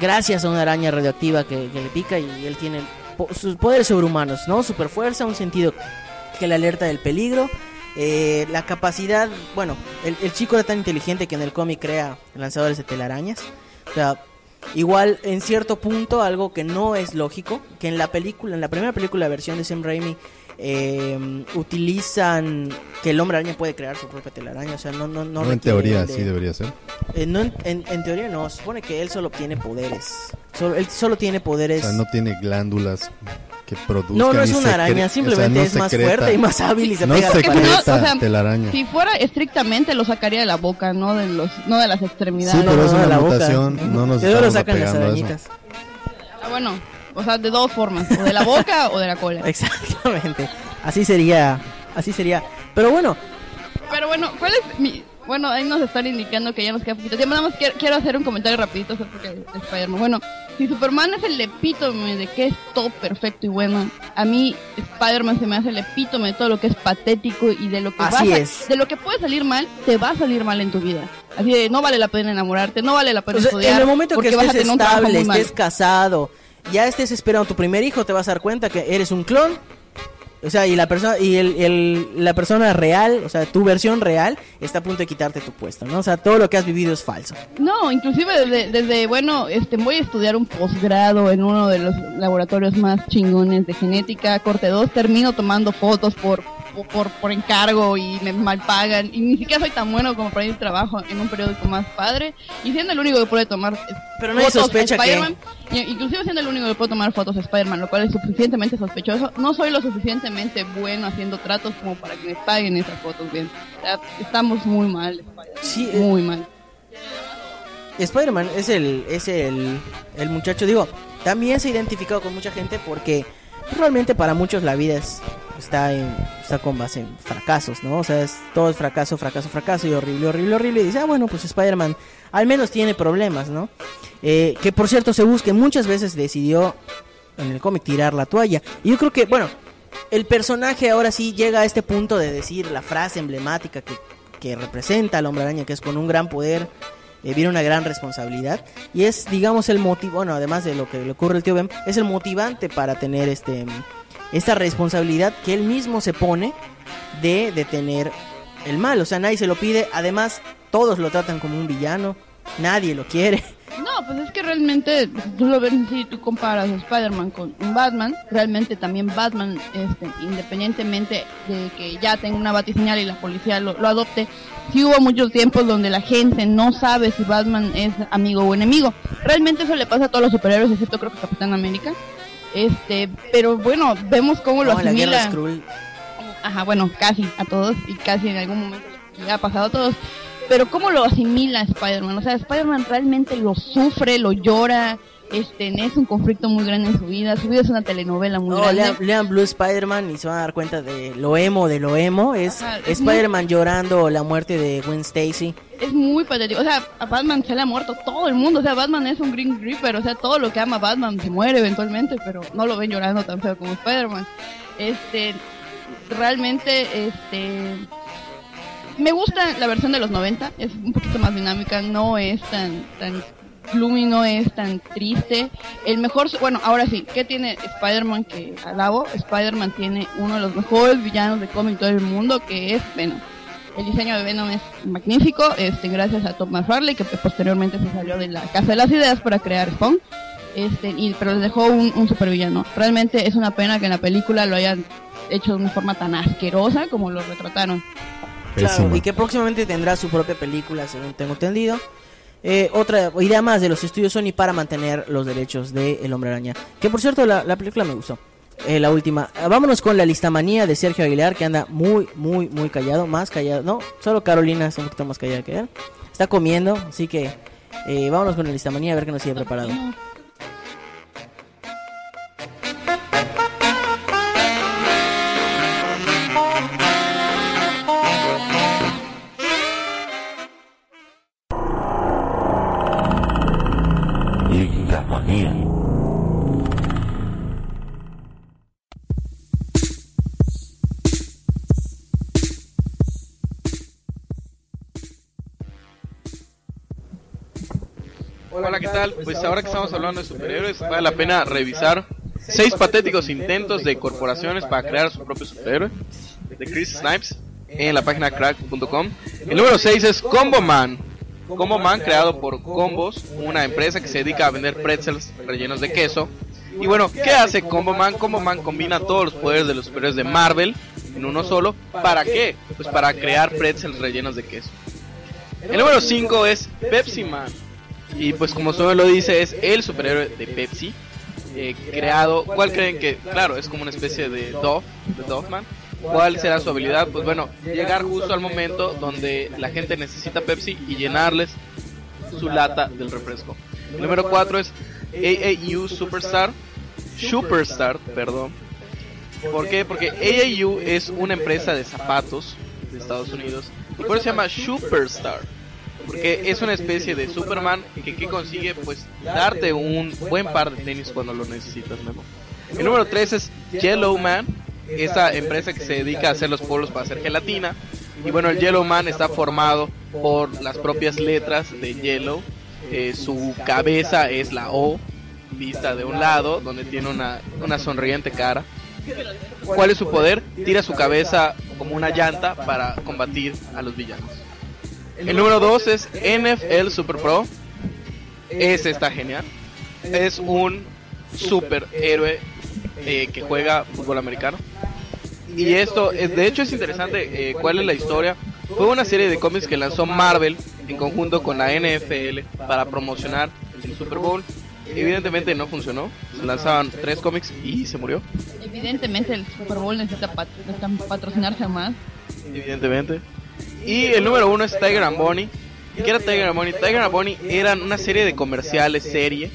gracias a una araña radioactiva que, que le pica y él tiene po- sus poderes sobrehumanos, ¿no? Superfuerza, un sentido que le alerta del peligro. eh, la capacidad, bueno, el, el chico era tan inteligente que en el cómic crea lanzadores de telarañas. O sea, igual en cierto punto algo que no es lógico, que en la película, en la primera película, la versión de Sam Raimi, eh, utilizan que el hombre araña puede crear su propia telaraña, o sea, no, no, no, No, en teoría de- sí debería ser. eh, no, en, en- en teoría no, supone que él solo obtiene poderes. Solo, él solo tiene poderes. O sea, no tiene glándulas que. No, no es una araña, o sea, simplemente no es más fuerte y más hábil y se no pega la Porque no, o sea, telaraña. si fuera estrictamente lo sacaría de la boca, no de los, no de las extremidades. Sí, pero es no, una la boca. no nos De dónde lo sacan las arañitas. Ah, bueno, o sea, de dos formas, o de la boca o de la cola. [LAUGHS] Exactamente. Así sería, así sería. Pero bueno, Pero bueno, ¿cuál es mi, bueno, ahí nos están indicando que ya nos queda poquito tiempo. Nada más quiero, quiero hacer un comentario rapidito de Spider-Man. Bueno, si Superman es el epítome de que es todo perfecto y bueno, a mí Spider-Man se me hace el epítome de todo lo que es patético y de lo que Así va a- es. de lo que puede salir mal, te va a salir mal en tu vida. Así de, no vale la pena enamorarte, no vale la pena O sea, estudiar. en el momento que estés tener un trabajo estable, estés casado, ya estés esperando tu primer hijo, te vas a dar cuenta que eres un clon. O sea, y la persona y el, la persona real, o sea, tu versión real está a punto de quitarte tu puesto, ¿no? O sea, todo lo que has vivido es falso. No, inclusive desde, desde, bueno, este, voy a estudiar un posgrado en uno de los laboratorios más chingones de genética, corte 2, termino tomando fotos por, por, por, encargo y me mal pagan, y ni siquiera soy tan bueno como para ir a trabajo en un periódico más padre, y siendo el único que puede tomar Pero fotos sospecha que- Spider-Man, y- inclusive siendo el único que puede tomar fotos a Spider-Man, lo cual es suficientemente sospechoso, no soy lo suficientemente bueno haciendo tratos como para que me paguen esas fotos bien. O sea, estamos muy mal, Spider-Man, Sí, eh, muy mal. Spider-Man es el es el, el muchacho, digo, también se ha identificado con mucha gente porque realmente para muchos la vida es está en, está con base en fracasos, ¿no? O sea, es, todo es fracaso, fracaso, fracaso y horrible, horrible, horrible. Y dice, ah, bueno, pues Spider-Man al menos tiene problemas, ¿no? Eh, que por cierto se busque muchas veces decidió en el cómic tirar la toalla. Y yo creo que, bueno, el personaje ahora sí llega a este punto de decir la frase emblemática que, que representa al hombre araña, que es con un gran poder eh, viene una gran responsabilidad. Y es, digamos, el motivo, bueno, además de lo que le ocurre al tío Ben, es el motivante para tener este esta responsabilidad que él mismo se pone de detener el mal. O sea, nadie se lo pide. Además, todos lo tratan como un villano. Nadie lo quiere. No, pues es que realmente, tú lo ves si tú comparas a Spider-Man con un Batman, realmente también Batman, este, independientemente de que ya tenga una batiseñal y la policía lo, lo adopte, sí hubo muchos tiempos donde la gente no sabe si Batman es amigo o enemigo. Realmente eso le pasa a todos los superhéroes, excepto creo que Capitán América. Este, pero bueno, vemos cómo lo No, asimila. Ajá, bueno, casi a todos y casi en algún momento le ha pasado a todos. Pero ¿cómo lo asimila Spider-Man? O sea, Spider-Man realmente lo sufre, lo llora, este, es un conflicto muy grande en su vida, su vida es una telenovela muy No, grande. lean, lean Blue Spider-Man y se van a dar cuenta de lo emo de lo emo. Es Spider-Man llorando la muerte de Gwen Stacy. Es muy patético, o sea, a Batman se le ha muerto todo el mundo, o sea, Batman es un Green Reaper, o sea, todo lo que ama Batman se muere eventualmente, pero no lo ven llorando tan feo como Spider-Man. Este, realmente, este, me gusta la versión de los 90, es un poquito más dinámica, no es tan, tan gloomy, no es tan triste. El mejor, bueno, ahora sí, ¿qué tiene Spider-Man que alabo? Spider-Man tiene uno de los mejores villanos de cómic todo el mundo, que es Venom. El diseño de Venom es magnífico, este, gracias a Tom McFarlane, que posteriormente se salió de la Casa de las Ideas para crear Spawn. Este, y, pero les dejó un, un supervillano. Realmente es una pena que en la película lo hayan hecho de una forma tan asquerosa como lo retrataron. Claro, y que próximamente tendrá su propia película, según tengo entendido. Eh, otra idea más de los estudios Sony para mantener los derechos de El Hombre Araña. Que por cierto, la, la película me gustó. Eh, la última. Ah, vámonos con la listamanía de Sergio Aguilar, que anda muy, muy, muy callado. Más callado. No, solo Carolina está un poquito más callada que él. Está comiendo, así que eh, vámonos con la listamanía a ver qué nos sigue preparado. Tal? Pues ahora que estamos hablando de superhéroes, vale la pena revisar seis patéticos intentos de corporaciones para crear su propio superhéroe de Chris Snipes en la página crack.com. El número 6 es Combo Man. Combo Man creado por Combos, una empresa que se dedica a vender pretzels rellenos de queso. Y bueno, ¿qué hace Combo Man? Combo Man combina todos los poderes de los superhéroes de Marvel en uno solo. ¿Para qué? Pues para crear pretzels rellenos de queso. El número 5 es Pepsi Man. Y pues como nombre lo dice, es el superhéroe de Pepsi. eh, creado, ¿cuál creen que? Claro, es como una especie de Dove, de Doveman. ¿Cuál será su habilidad? Pues bueno, llegar justo al momento donde la gente necesita Pepsi y llenarles su lata del refresco. Número 4 es AAU Superstar. Superstar, perdón. ¿Por qué? Porque AAU es una empresa de zapatos de Estados Unidos. Y por eso se llama Superstar. Porque es una especie de Superman que, que consigue pues darte un buen par de tenis cuando lo necesitas, Memo. El número 3 es Yellow Man, esa empresa que se dedica a hacer los polos para hacer gelatina. Y bueno, el Yellow Man está formado por las propias letras de Yellow. Eh, su cabeza es la O, vista de un lado, donde tiene una, una sonriente cara. ¿Cuál es su poder? Tira su cabeza como una llanta para combatir a los villanos. El número 2 es NFL Super Pro. Ese está genial. Es un superhéroe eh, que juega fútbol americano. Y esto, es, de hecho, es interesante. eh, ¿Cuál es la historia? Fue una serie de cómics que lanzó Marvel en conjunto con la NFL para promocionar el Super Bowl. Evidentemente no funcionó. Se lanzaban tres cómics y se murió. Evidentemente el Super Bowl necesita, pat- necesita patrocinarse más. evidentemente. Y el número uno es Tiger and Bonnie. ¿Qué era Tiger and Bonnie? Tiger and Bonnie eran una serie de comerciales, serie,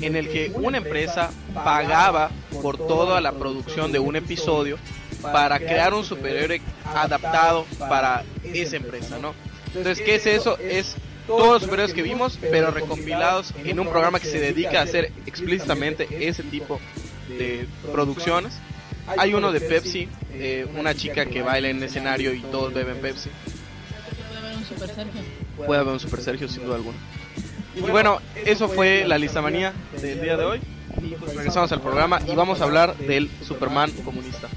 en el que una empresa pagaba por toda la producción de un episodio para crear un superhéroe adaptado para esa empresa, ¿no? Entonces, ¿qué es eso? Es todos los superhéroes que vimos, pero recompilados en un programa que se dedica a hacer explícitamente ese tipo de producciones. Hay uno de Pepsi, eh, una chica que baila en el escenario y todos beben Pepsi. Super Sergio. Puede haber un Super Sergio sin duda alguna. Y bueno, eso fue la lista manía del día de hoy. Regresamos al programa y vamos a hablar del Superman comunista.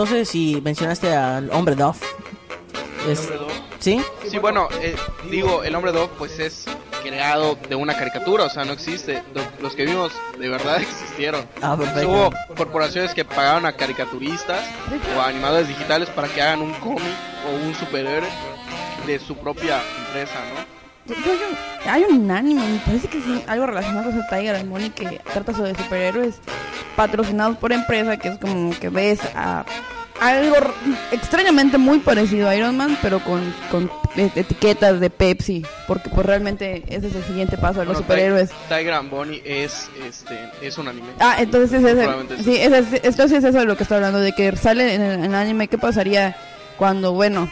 No sé si mencionaste al hombre Dove. Es- Hombre Dove. ¿Sí? Sí, bueno, eh, digo, el hombre dog pues es creado de una caricatura, o sea, no existe. Lo- Los que vimos de verdad [LAUGHS] existieron. Ah, perfecto. Hubo corporaciones que pagaban a caricaturistas o a animadores digitales para que hagan un cómic o un superhéroe de su propia empresa, ¿no? Yo- hay un anime, me parece que sí, algo relacionado con ese Tiger and Bonnie que trata sobre superhéroes patrocinados por empresa, que es como que ves a algo extrañamente muy parecido a Iron Man, pero con, con e- etiquetas de Pepsi, porque pues realmente ese es el siguiente paso de los Bueno, superhéroes. Ti- Tiger and Bonnie es, este, es un anime. Ah, entonces es es- Sí, es- entonces es eso de lo que estoy hablando, de que sale en el, en el anime. ¿Qué pasaría cuando, bueno,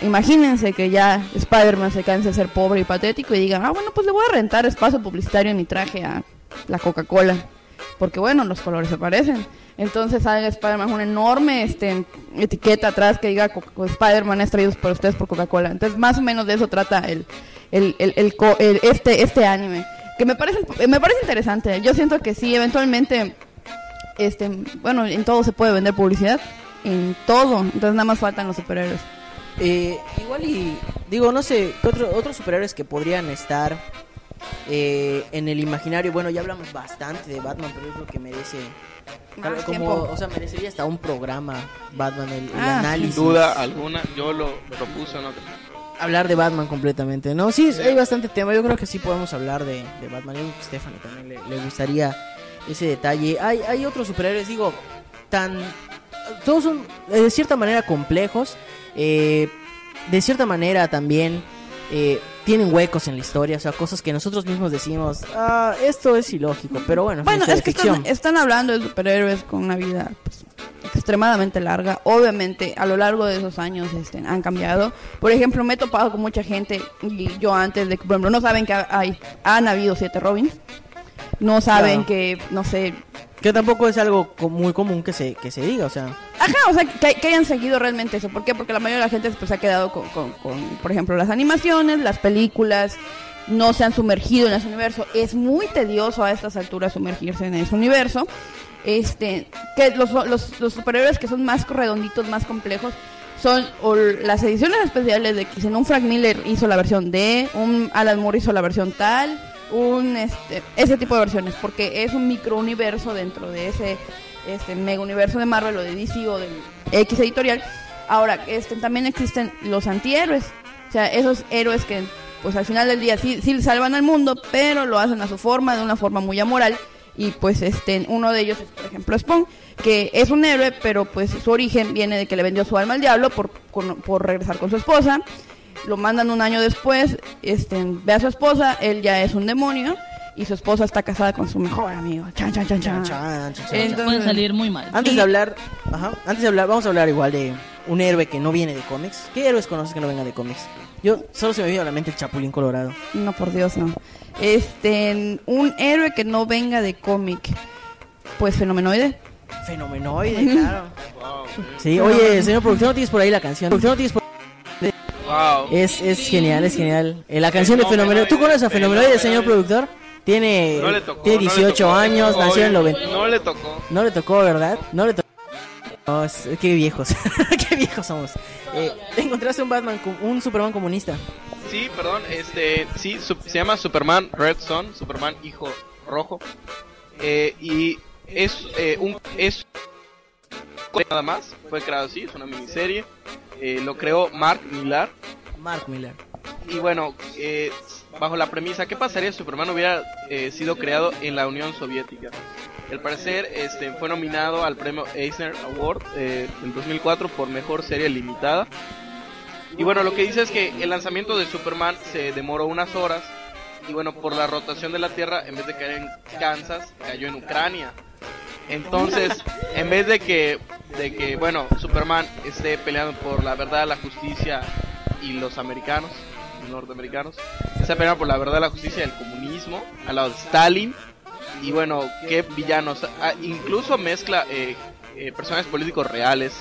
imagínense que ya Spider-Man se canse de ser pobre y patético y diga, ah, bueno, pues le voy a rentar espacio publicitario en mi traje a la Coca-Cola? Porque, bueno, los colores se parecen. Entonces salga Spider-Man una enorme este, etiqueta atrás que diga Coca- Spider-Man es traído por ustedes por Coca-Cola. Entonces, más o menos de eso trata el, el, el, el- este, este anime. Que me parece, me parece interesante. Yo siento que sí, eventualmente, este, bueno, en todo se puede vender publicidad. En todo. Entonces, nada más faltan los superhéroes. Eh, igual y digo, no sé, ¿qué otro- otros superhéroes que podrían estar eh, en el imaginario? Bueno, ya hablamos bastante de Batman, pero yo creo que merece Más como, tiempo. o sea, merecería hasta un programa Batman el, el Ah, análisis. Sin duda alguna, yo lo propuse, ¿no? Hablar de Batman completamente, ¿no? Sí, hay bastante tema. Yo creo que sí podemos hablar de, de Batman. Yo creo que a Stephanie también le, le gustaría ese detalle. Hay, hay otros superhéroes, digo, tan. Todos son eh, de cierta manera complejos. eh, de cierta manera también eh, tienen huecos en la historia. O sea, cosas que nosotros mismos decimos. Ah, esto es ilógico. Pero bueno, Bueno, es que están, están hablando de superhéroes con una vida pues, extremadamente larga. Obviamente, a lo largo de esos años este, han cambiado. Por ejemplo, me he topado con mucha gente, y yo antes de que, por ejemplo, no saben que hay, han habido siete Robins. No saben Claro. que, no sé, Que tampoco es algo muy común que se, que se diga. O sea, Ajá, o sea, que, que hayan seguido realmente eso. ¿Por qué? Porque la mayoría de la gente pues, se ha quedado con, con- con, por ejemplo, las animaciones, las películas, no se han sumergido en ese universo. Es muy tedioso a estas alturas sumergirse en ese universo. Este, que los, los, los superhéroes que son más redonditos, más complejos, son o las ediciones especiales de que si un Frank Miller hizo la versión D, un Alan Moore hizo la versión tal, un este ese tipo de versiones porque es un microuniverso dentro de ese este mega universo de Marvel o de DC o del X editorial. Ahora, este también existen los antihéroes. O sea, esos héroes que pues al final del día sí, sí salvan al mundo, pero lo hacen a su forma, de una forma muy amoral. Y pues este uno de ellos es por ejemplo Spawn, que es un héroe, pero pues su origen viene de que le vendió su alma al diablo por, por regresar con su esposa. Lo mandan un año después, este, ve a su esposa, él ya es un demonio y su esposa está casada con su mejor amigo. Chan, chan, chan, chan. Chan, chan, chan. Entonces- Puede salir muy mal. Antes de hablar, ajá, antes de hablar, vamos a hablar igual de un héroe que no viene de cómics. ¿Qué héroes conoces que no venga de cómics? Yo solo se me viene a la mente el Chapulín Colorado. No, por Dios, no. Este, un héroe que no venga de cómic. Pues fenomenoide. Fenomenoide, [LAUGHS] claro. Sí, oye, señor productor, ¿no tienes por ahí la canción? Productor, ¿no tienes por Wow. Es, es genial, es genial. Eh, la canción de Fenomenoide. ¿Tú conoces a Fenomenoide, señor productor? Tiene, No le tocó, tiene no le 18 tocó. años, nació en el Oye, 90. No le tocó. No le tocó, ¿verdad? No le tocó. Es- qué viejos. [LAUGHS] qué viejos somos. Eh, encontraste un Batman, un Superman comunista. Sí, perdón, este, sí, su- se llama Superman Red Son, Superman Hijo Rojo, eh, y es eh, un es nada más, fue creado así, es una miniserie, eh, lo creó Mark Millar Mark Miller. y bueno, eh, bajo la premisa, ¿qué pasaría si Superman hubiera eh, sido creado en la Unión Soviética? Al parecer, este, fue nominado al premio Eisner Award eh, en 2004 por mejor serie limitada. Y bueno, lo que dice es que el lanzamiento de Superman se demoró unas horas. Y bueno, por la rotación de la Tierra, en vez de caer en Kansas, cayó en Ucrania. Entonces, en vez de que, de que, bueno, Superman esté peleando por la verdad, la justicia y los americanos, los norteamericanos, está peleando por la verdad, la justicia y el comunismo, al lado de Stalin. Y bueno, qué villanos. Ah, incluso mezcla eh, eh, personajes políticos reales,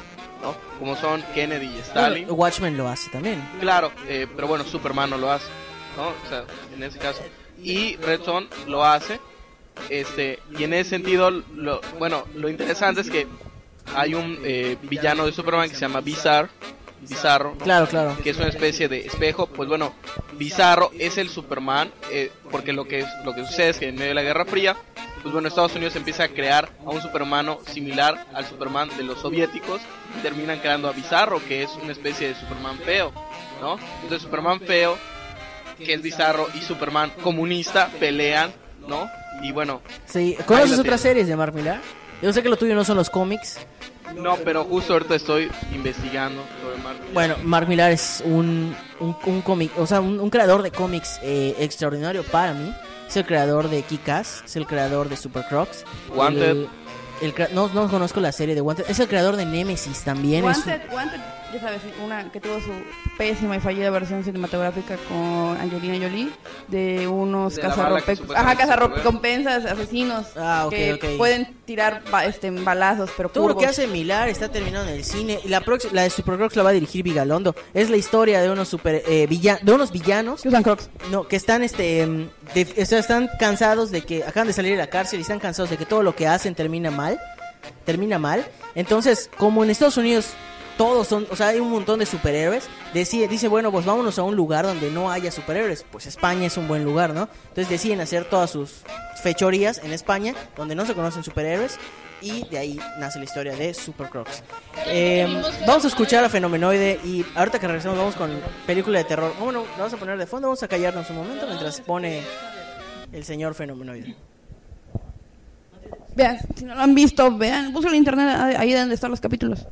¿no? Como son Kennedy y Stalin. Bueno, Watchmen lo hace también. Claro, eh, pero bueno, Superman no lo hace, ¿no? O sea, en ese caso. Y Red Son lo hace, este, y en ese sentido, lo, bueno, lo interesante es que hay un eh, villano de Superman que se llama Bizarro. Claro, claro. que es una especie de espejo, pues bueno, Bizarro es el Superman, eh, porque lo que, lo que sucede es que en medio de la Guerra Fría, pues bueno, Estados Unidos empieza a crear a un superhumano similar al Superman de los soviéticos, y terminan creando a Bizarro, que es una especie de Superman feo, ¿no? Entonces Superman feo, que es Bizarro, y Superman comunista pelean, ¿no? Y bueno, Sí, ¿Conoces otras series de Mark Millar? Yo sé que lo tuyo no son los cómics. no, pero justo ahorita estoy investigando sobre Marvel. Bueno, Mark Millar es un, un, un cómic, o sea, un, un creador de cómics eh, extraordinario para mí. Es el creador de Kick-Ass, es el creador de Super Crocs. Wanted. El, no, no conozco la serie de Wanted. Es el creador de Nemesis también. es un- Wanted, Wanted, ya sabes, una que tuvo su pésima y fallida versión cinematográfica con Angelina Jolie de unos De supuestamente ajá, cazarrompensas, asesinos Ah, ok, que ok. pueden tirar ba- este, balazos, pero Todo lo que curvos. hace Millar está terminado en el cine. Y la, la de Super Crocs la va a dirigir Vigalondo. Es la historia de unos super eh, de unos villanos. Que usan crocs. No, que están este em, de- o sea, están cansados de que acaban de salir de la cárcel y están cansados de que todo lo que hacen termina mal. Termina mal. Entonces, como en Estados Unidos todos son, o sea, hay un montón de superhéroes, decide, dice, bueno, pues vámonos a un lugar donde no haya superhéroes. Pues España es un buen lugar, ¿no? Entonces deciden hacer todas sus fechorías en España, donde no se conocen superhéroes. Y de ahí nace la historia de Super Crocs. Eh, vamos a escuchar a Fenomenoide y ahorita que regresamos vamos con película de terror. Bueno, vamos a poner de fondo, vamos a callarnos un momento mientras pone el señor Fenomenoide. Vean, si no lo han visto, vean, busquen en internet ahí donde están los capítulos.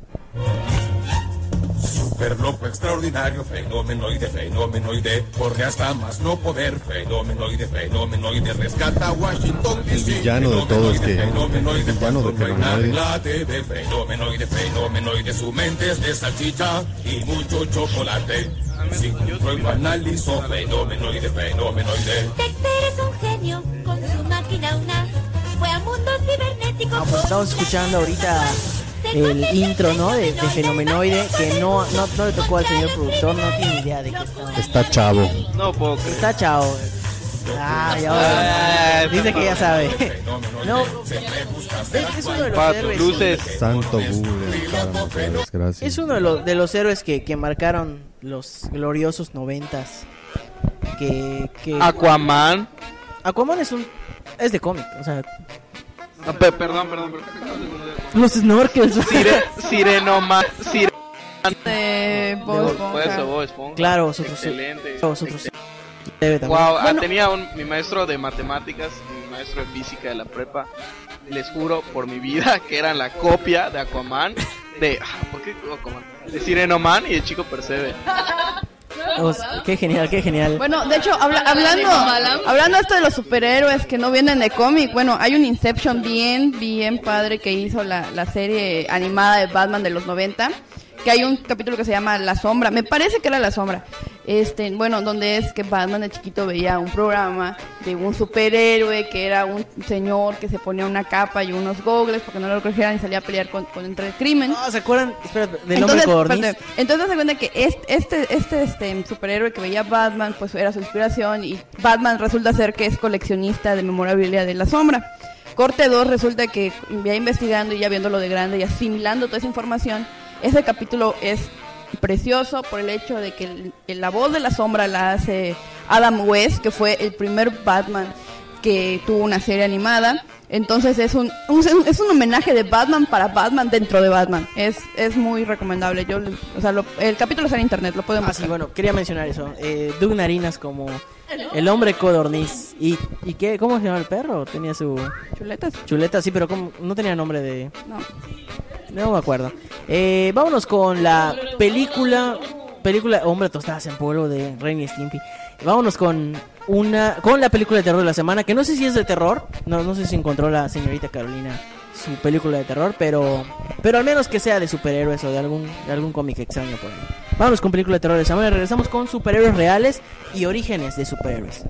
Super loco, extraordinario, fenomenoide, fenomenoide, corre hasta más no poder, fenomenoide, fenomenoide, rescata a Washington El villano de todo es que el fenomenoide, villano de la TV, fenomenoide, fenomenoide, su mente es de salchicha y mucho chocolate. Sin control lo analizo, fenomenoide, fenomenoide. Dexter es un genio con su máquina UNAS. Fue a mundos cibernéticos. Ah, pues estamos escuchando ahorita el intro, ¿no? De, de Fenomenoide que no, no, no le tocó al señor productor, no tiene idea de qué está. Está chavo. No puedo creer. Está chao. Ah, ya. Dice que ya sabe. No, es, es uno de los Pato, héroes. luces. Santo Google, desgracia. Es uno de los, de los héroes que, que marcaron los gloriosos noventas. Que, que Aquaman. Aquaman es un es de cómic, o sea, No, perdón, perdón, pero los snorkels. Sire, Sirenoma, Sire... De Bob Por Esponja. eso, Bob Esponja. Claro, nosotros Excelente. nosotros debe también. Wow, ah, Bueno, tenía un, mi maestro de matemáticas, mi maestro de física de la prepa, les juro por mi vida [LAUGHS] que eran la copia de Aquaman, de, ah, ¿por qué Aquaman? De Sirenoman y de Chico Percebe. Qué genial, qué genial. Bueno, de hecho, habla- hablando, hablando esto de los superhéroes que no vienen de cómic, bueno, hay un Inception bien, bien padre que hizo la, la serie animada de Batman de los 90, que hay un capítulo que se llama La Sombra, me parece que era La Sombra, este, bueno, donde es que Batman de chiquito veía un programa de un superhéroe que era un señor que se ponía una capa y unos gogles porque no lo cogieran y salía a pelear con, contra el crimen. Ah, ¿se acuerdan? Espera, del Entonces, espérate, entonces se cuenta que este, este, este, este superhéroe que veía Batman, pues era su inspiración y Batman resulta ser que es coleccionista de memorabilia de la sombra. Corte 2 resulta que ya investigando y ya viéndolo de grande y asimilando toda esa información, ese capítulo es precioso por el hecho de que el- la voz de la sombra la hace Adam West, que fue el primer Batman que tuvo una serie animada. Entonces es un, un- es un homenaje de Batman para Batman dentro de Batman. Es, es muy recomendable. Yo, o sea, lo- el capítulo está en internet, lo pueden Ah, sí, bueno, quería mencionar eso. Eh, Doug Narinas como el hombre codorniz. ¿Y, y qué? ¿Cómo se llama el perro? Tenía su... Chuletas. Chuleta, sí, pero ¿cómo? no tenía nombre de... No. No me acuerdo. Eh, vámonos con la película... Película Hombre Tostadas en Polvo de Ren y Stimpy. Vámonos con una con la película de terror de la semana, que no sé si es de terror, no, no sé si encontró la señorita Carolina su película de terror, pero pero al menos que sea de superhéroes o de algún de algún cómic extraño por ahí. Vámonos con película de terror de semana, regresamos con superhéroes reales y orígenes de superhéroes.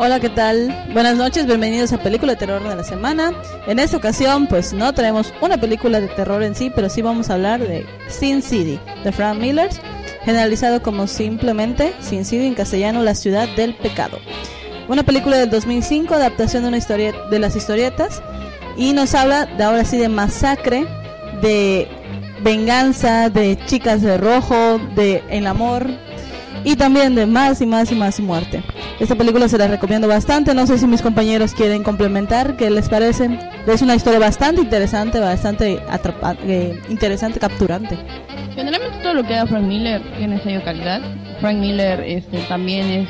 Hola, ¿qué tal? Buenas noches, bienvenidos a Película de Terror de la Semana. En esta ocasión, pues no traemos una película de terror en sí, pero sí vamos a hablar de Sin City, de Frank Miller, generalizado como simplemente Sin City en castellano, La Ciudad del Pecado. Una película del 2005, adaptación de una historia de las historietas, y nos habla de ahora sí de masacre, de venganza, de chicas de rojo, de el amor, y también de más y más y más muerte. Esta película se la recomiendo bastante, no sé si mis compañeros quieren complementar, ¿qué les parece? Es una historia bastante interesante, bastante eh, interesante, capturante. Generalmente todo lo que haga Frank Miller tiene sello de calidad. Frank Miller este, también es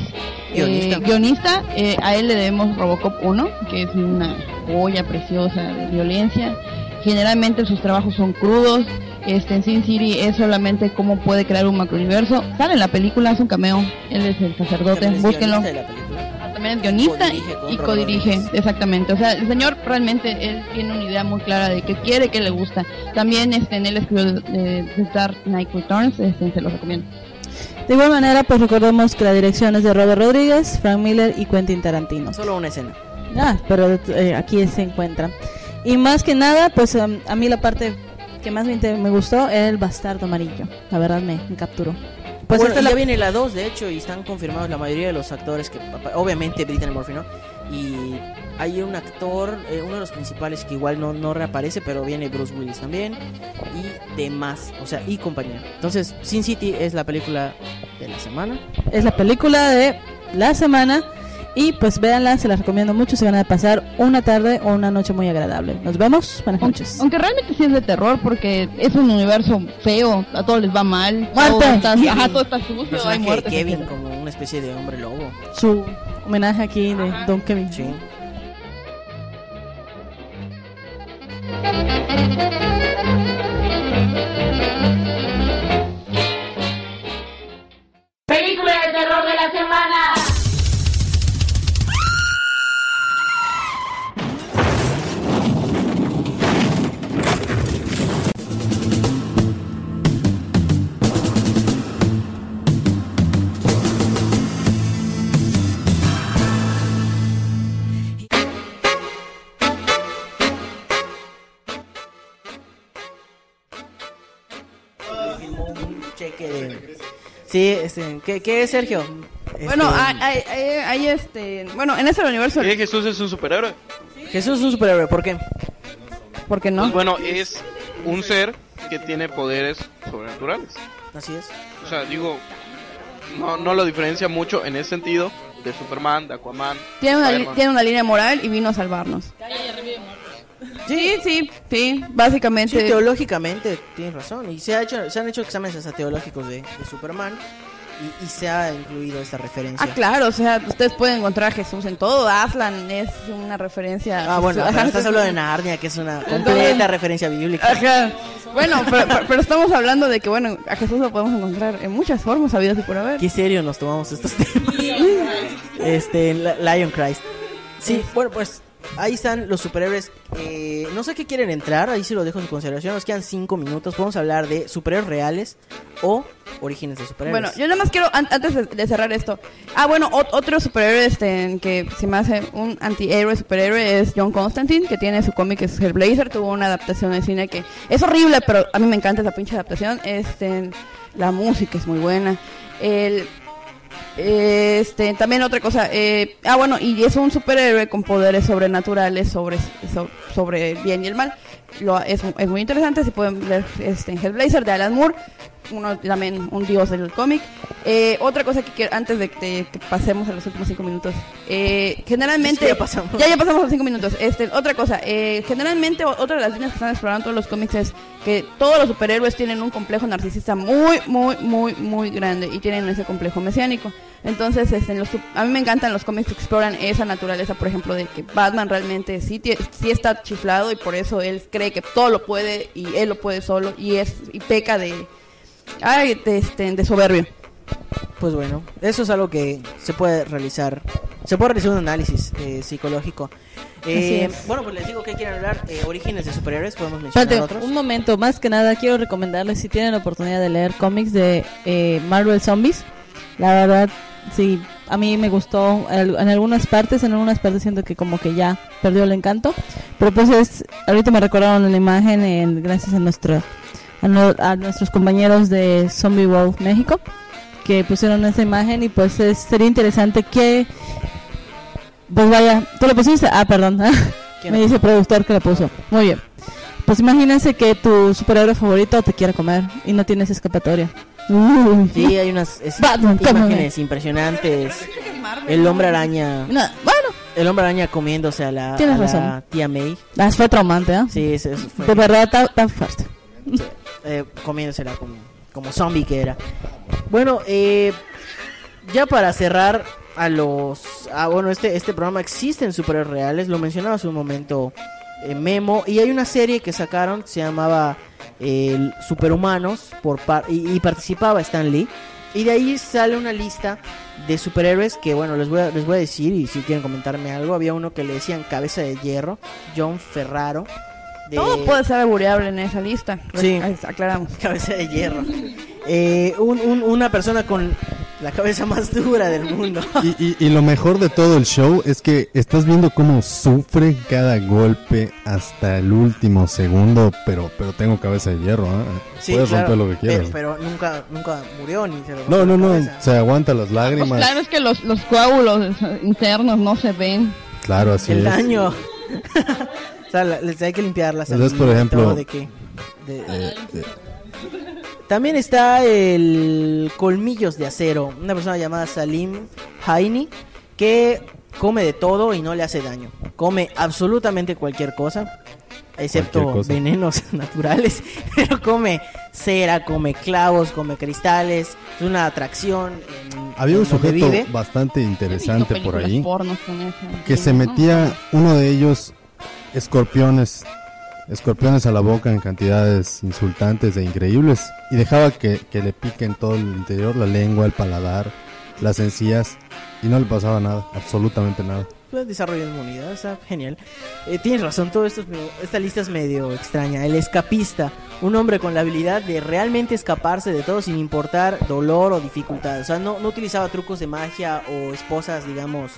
eh, Guionista. guionista. Eh, a él le debemos Robocop 1, que es una joya preciosa de violencia. Generalmente sus trabajos son crudos. Este, en Sin City es solamente cómo puede crear un macrouniverso. Sale en la película, hace un cameo. Él es el sacerdote, También es búsquenlo. guionista de la película. También es guionista Codirige y codirige, Rodríguez. exactamente. O sea, el señor realmente él tiene una idea muy clara de qué quiere, qué le gusta. También este, en él escribió eh, The Dark Knight Returns, este, se los recomiendo. De igual manera, pues recordemos que la dirección es de Robert Rodríguez, Frank Miller y Quentin Tarantino. Solo una escena. Ah, pero eh, aquí se encuentra. Y más que nada, pues um, a mí la parte que más me, me gustó era el bastardo amarillo. La verdad me, me capturó. Pues Bueno, esta ya la- viene la 2, de hecho, y están confirmados la mayoría de los actores que, obviamente, Brittany Murphy, ¿no? Y hay un actor, eh, uno de los principales que igual no, no reaparece, pero viene Bruce Willis también, y demás, o sea, y compañía. Entonces, Sin City es la película de la semana. es la película de la semana. Y pues véanla, se la recomiendo mucho. Se van a pasar una tarde o una noche muy agradable. Nos vemos. Buenas noches. Aunque realmente sí es de terror porque es un universo feo, a todos les va mal. ¡Muerte! Todo está, Kevin. ajá, todo está [LAUGHS] sucio, hay de. Kevin etcétera. como una especie de hombre lobo. Su homenaje aquí de Don Kevin. Sí. Sí, ¿qué, qué es, Sergio? Bueno, Este, hay, hay, hay- hay este... Bueno, en ese universo... ¿Qué? Jesús es un superhéroe. Jesús es un superhéroe, ¿por qué? ¿Por qué no? Pues bueno, es un ser que tiene poderes sobrenaturales. Así es. O sea, digo, no, no lo diferencia mucho en ese sentido de Superman, de Aquaman. Tiene una, li- tiene una línea moral y vino a salvarnos. Sí, sí, sí, básicamente. Sí, teológicamente tienes razón. Y se, ha hecho, se han hecho exámenes hasta teológicos de, de Superman y, y se ha incluido esta referencia. Ah, claro, o sea, ustedes pueden encontrar a Jesús en todo. Aslan es una referencia. Ah, bueno, pero estás [LAUGHS] hablando de Narnia, que es una completa referencia bíblica. Ajá. Bueno, pero, pero- estamos hablando de que, bueno, a Jesús lo podemos encontrar en muchas formas, habidas y por haber. Qué serio nos tomamos estos temas. [LAUGHS] este, Lion Christ. Sí, bueno, pues ahí están los superhéroes. Eh, no sé qué quieren entrar, ahí sí lo dejo en consideración. Nos quedan cinco minutos. Podemos hablar de superhéroes reales o orígenes de superhéroes. Bueno, yo nada más quiero, an- antes de, cerrar esto. Ah, bueno, ot- otro superhéroe este, que se me hace un antihéroe superhéroe es John Constantine, que tiene su cómic, es Hellblazer. Tuvo una adaptación de cine que es horrible, pero a mí me encanta esa pinche adaptación. Este, la música es muy buena. El, este, también otra cosa. eh, ah, bueno, y es un superhéroe con poderes sobrenaturales sobre, so- sobre bien y el mal. Lo, es, es muy interesante. Si pueden ver este, en Hellblazer de Alan Moore, uno también un dios del cómic. Eh, otra cosa que quiero, antes de, de que pasemos a los últimos cinco minutos. eh, generalmente. Que ya pasamos. Ya, ya pasamos a los cinco minutos. Este, otra cosa. eh, generalmente, otra de las líneas que están explorando todos los cómics es que todos los superhéroes tienen un complejo narcisista muy, muy, muy, muy grande. Y tienen ese complejo mesiánico. Entonces, este, en los, a mí me encantan los cómics que exploran esa naturaleza, por ejemplo, de que Batman realmente sí, sí está chiflado y por eso él cree que todo lo puede y él lo puede solo y es y peca de, ay, de, este, de soberbio. Pues bueno, eso es algo que se puede realizar. Se puede realizar un análisis eh, psicológico. Eh, bueno, pues les digo que quieren hablar. eh, orígenes de superhéroes, podemos mencionar Espérate, otros. un momento, más que nada quiero recomendarles si tienen la oportunidad de leer cómics de eh, Marvel Zombies. La verdad, sí, a mí me gustó en en algunas partes, en algunas partes siento que como que ya perdió el encanto. Pero pues es, ahorita me recordaron la imagen en- gracias a nuestro a, no- a nuestros compañeros de Zombie World México que pusieron esa imagen y pues es- sería interesante que pues vaya, ¿tú lo pusiste? Ah, perdón. [LAUGHS] ¿Quién Me dice el productor que lo puso. Muy bien. Pues imagínense que tu superhéroe favorito te quiere comer y no tienes escapatoria. Uy. Sí, hay unas es- Batman, imágenes impresionantes. El hombre araña. No, bueno, El hombre araña comiéndose a la, Tienes a la razón. tía May. ah, fue traumante, ¿eh? Sí, eso, fue. De verdad, está fuerte. Eh, comiéndosela como, como zombie que era. Bueno, eh, ya para cerrar a los... Ah, bueno, este, este programa existen superhéroes reales, lo mencionaba hace un momento eh, Memo, y hay una serie que sacaron, se llamaba Superhumanos, por y, y participaba Stan Lee, y de ahí sale una lista de superhéroes que, bueno, les voy a, les voy a decir, y si quieren comentarme algo, había uno que le decían Cabeza de Hierro, John Ferraro. De- Todo puede ser albureable en esa lista. Sí. Ahí Aclaramos. [LAUGHS] cabeza de hierro. Eh, un- un- una persona con la cabeza más dura del mundo. [LAUGHS] Y, y- y lo mejor de todo el show es que estás viendo cómo sufre cada golpe hasta el último segundo, pero pero tengo cabeza de hierro, ¿ah? Sí, Puedes claro, romper lo que quieras. Pero, pero nunca, nunca murió ni se rompió No, no, no, cabeza. se aguanta las Pues lágrimas. claro, es que los, los coágulos internos no se ven. Claro, así El es. daño. [LAUGHS] o sea, la- les hay que limpiar la Entonces, por ejemplo, de que- de- Eh, eh, También está el Colmillos de Acero, una persona llamada Salim Haini, que come de todo y no le hace daño. Come absolutamente cualquier cosa, excepto Cualquier cosa. venenos [LAUGHS] naturales, pero come cera, come clavos, come cristales, es una atracción. en- había un en donde sujeto vive. bastante interesante por ahí que se metía uno de ellos escorpiones escorpiones a la boca en cantidades insultantes e increíbles y dejaba que, que le piquen todo el interior, la lengua, el paladar, las encías y no le pasaba nada, absolutamente nada. Pues, desarrollo de inmunidad, está genial. Eh, tienes razón, todo esto es esta lista es medio extraña. El escapista, un hombre con la habilidad de realmente escaparse de todo sin importar dolor o dificultad. O sea, no, no utilizaba trucos de magia o esposas, digamos,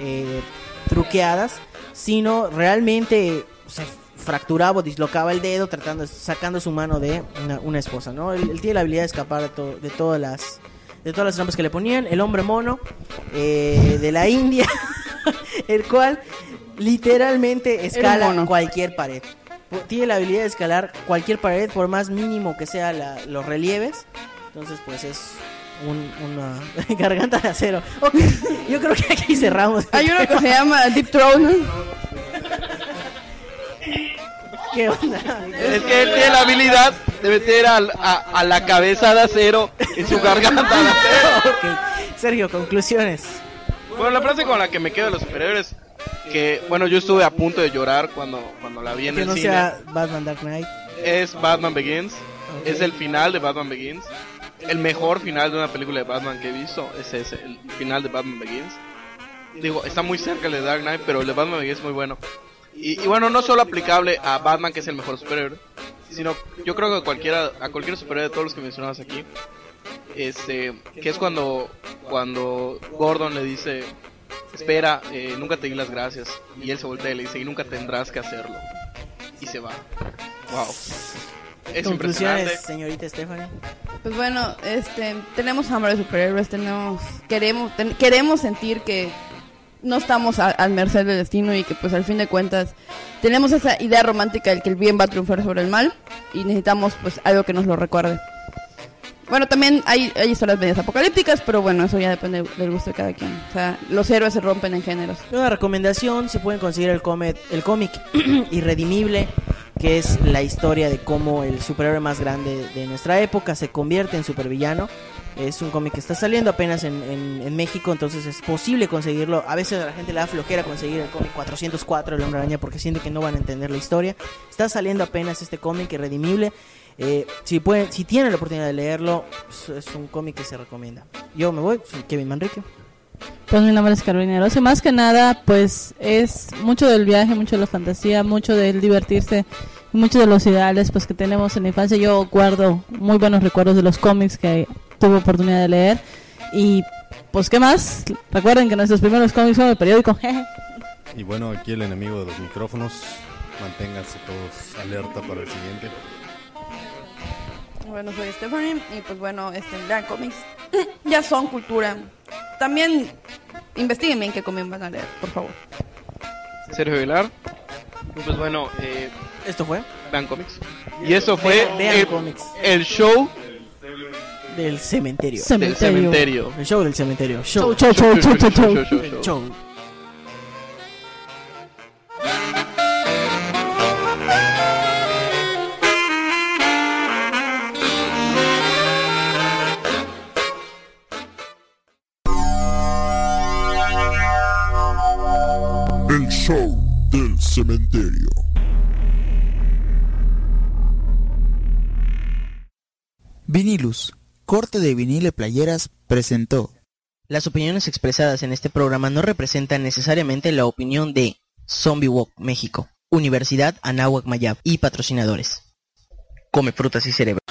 eh, truqueadas, sino realmente o sea, fracturaba o dislocaba el dedo tratando sacando su mano de una, esposa, ¿no? Él, él tiene la habilidad de escapar de, to- de todas las de todas las trampas que le ponían. El hombre mono eh, de la India, [LAUGHS] el cual literalmente escala cualquier pared. Tiene la habilidad de escalar cualquier pared por más mínimo que sea la- los relieves. Entonces, pues es un- una [LAUGHS] garganta de acero. Ok, yo creo que aquí cerramos. Hay uno que se llama Deep Throat, ¿no? ¿Qué onda? Es que él tiene la habilidad de meter al- a, a la cabeza de acero en su garganta de acero. Sergio, conclusiones. Bueno, la frase con la que me quedo de los superhéroes, que bueno, yo estuve a punto de llorar cuando, cuando la vi en Que el no cine, sea Batman Dark Knight. es Batman Begins. Es el final de Batman Begins. El mejor final de una película de Batman que he visto es ese, el final de Batman Begins. Digo, está muy cerca el de Dark Knight, pero el de Batman Begins es muy bueno. Y, y bueno, no solo aplicable a Batman, que es el mejor superhéroe, sino yo creo que a cualquiera, a cualquier superhéroe de todos los que mencionabas aquí, este, que es cuando, cuando Gordon le dice, espera, eh, nunca te di las gracias, y él se voltea y le dice, y nunca tendrás que hacerlo, y se va. Wow. Es impresionante. Conclusiones, señorita Stephanie. Pues bueno, este, tenemos hambre de superhéroes, tenemos, queremos, ten- queremos sentir que no estamos a- al merced del destino y que pues al fin de cuentas tenemos esa idea romántica de que el bien va a triunfar sobre el mal y necesitamos pues algo que nos lo recuerde. Bueno, también hay, hay historias medias apocalípticas, pero bueno, eso ya depende del gusto de cada quien. O sea, los héroes se rompen en géneros. Una recomendación, si pueden conseguir el cómic, el cómic [CLEARS THROAT] Irredimible, que es la historia de cómo el superhéroe más grande de nuestra época se convierte en supervillano. Es un cómic que está saliendo apenas en, en- en México, entonces es posible conseguirlo. A veces a la gente le da flojera conseguir el cómic 404 El Hombre Araña porque siente que no van a entender la historia. Está saliendo apenas este cómic Irredimible. Eh, si pueden, si tienen la oportunidad de leerlo, es, es un cómic que se recomienda. Yo me voy, soy Kevin Manrique. Pues mi nombre es Carolina Rossi. Más que nada, pues es mucho del viaje, mucho de la fantasía, mucho del divertirse, mucho de los ideales pues que tenemos en la infancia. Yo guardo muy buenos recuerdos de los cómics que tuve oportunidad de leer. Y pues, ¿qué más? Recuerden que nuestros primeros cómics son el periódico. [LAUGHS] Y bueno, aquí el enemigo de los micrófonos. Manténganse todos alerta para el siguiente. Bueno, soy Stephanie y pues bueno, este, lean cómics. [CLEARS THROAT] ya son cultura. También investiguen bien qué cómics van a leer, por favor. Sergio Aguilar. Y Pues bueno, eh, esto fue Vean Comics. Y eso fue Vean- vean el, cómics. el show Del cementerio. Del cementerio. El show del cementerio. Show, Show, show, show, show, show, show, El show. Show. El show del cementerio. Vinilus, corte de vinil y playeras, presentó. Las opiniones expresadas en este programa no representan necesariamente la opinión de Zombie Walk México, Universidad Anáhuac Mayab y patrocinadores. Come frutas y cerebro.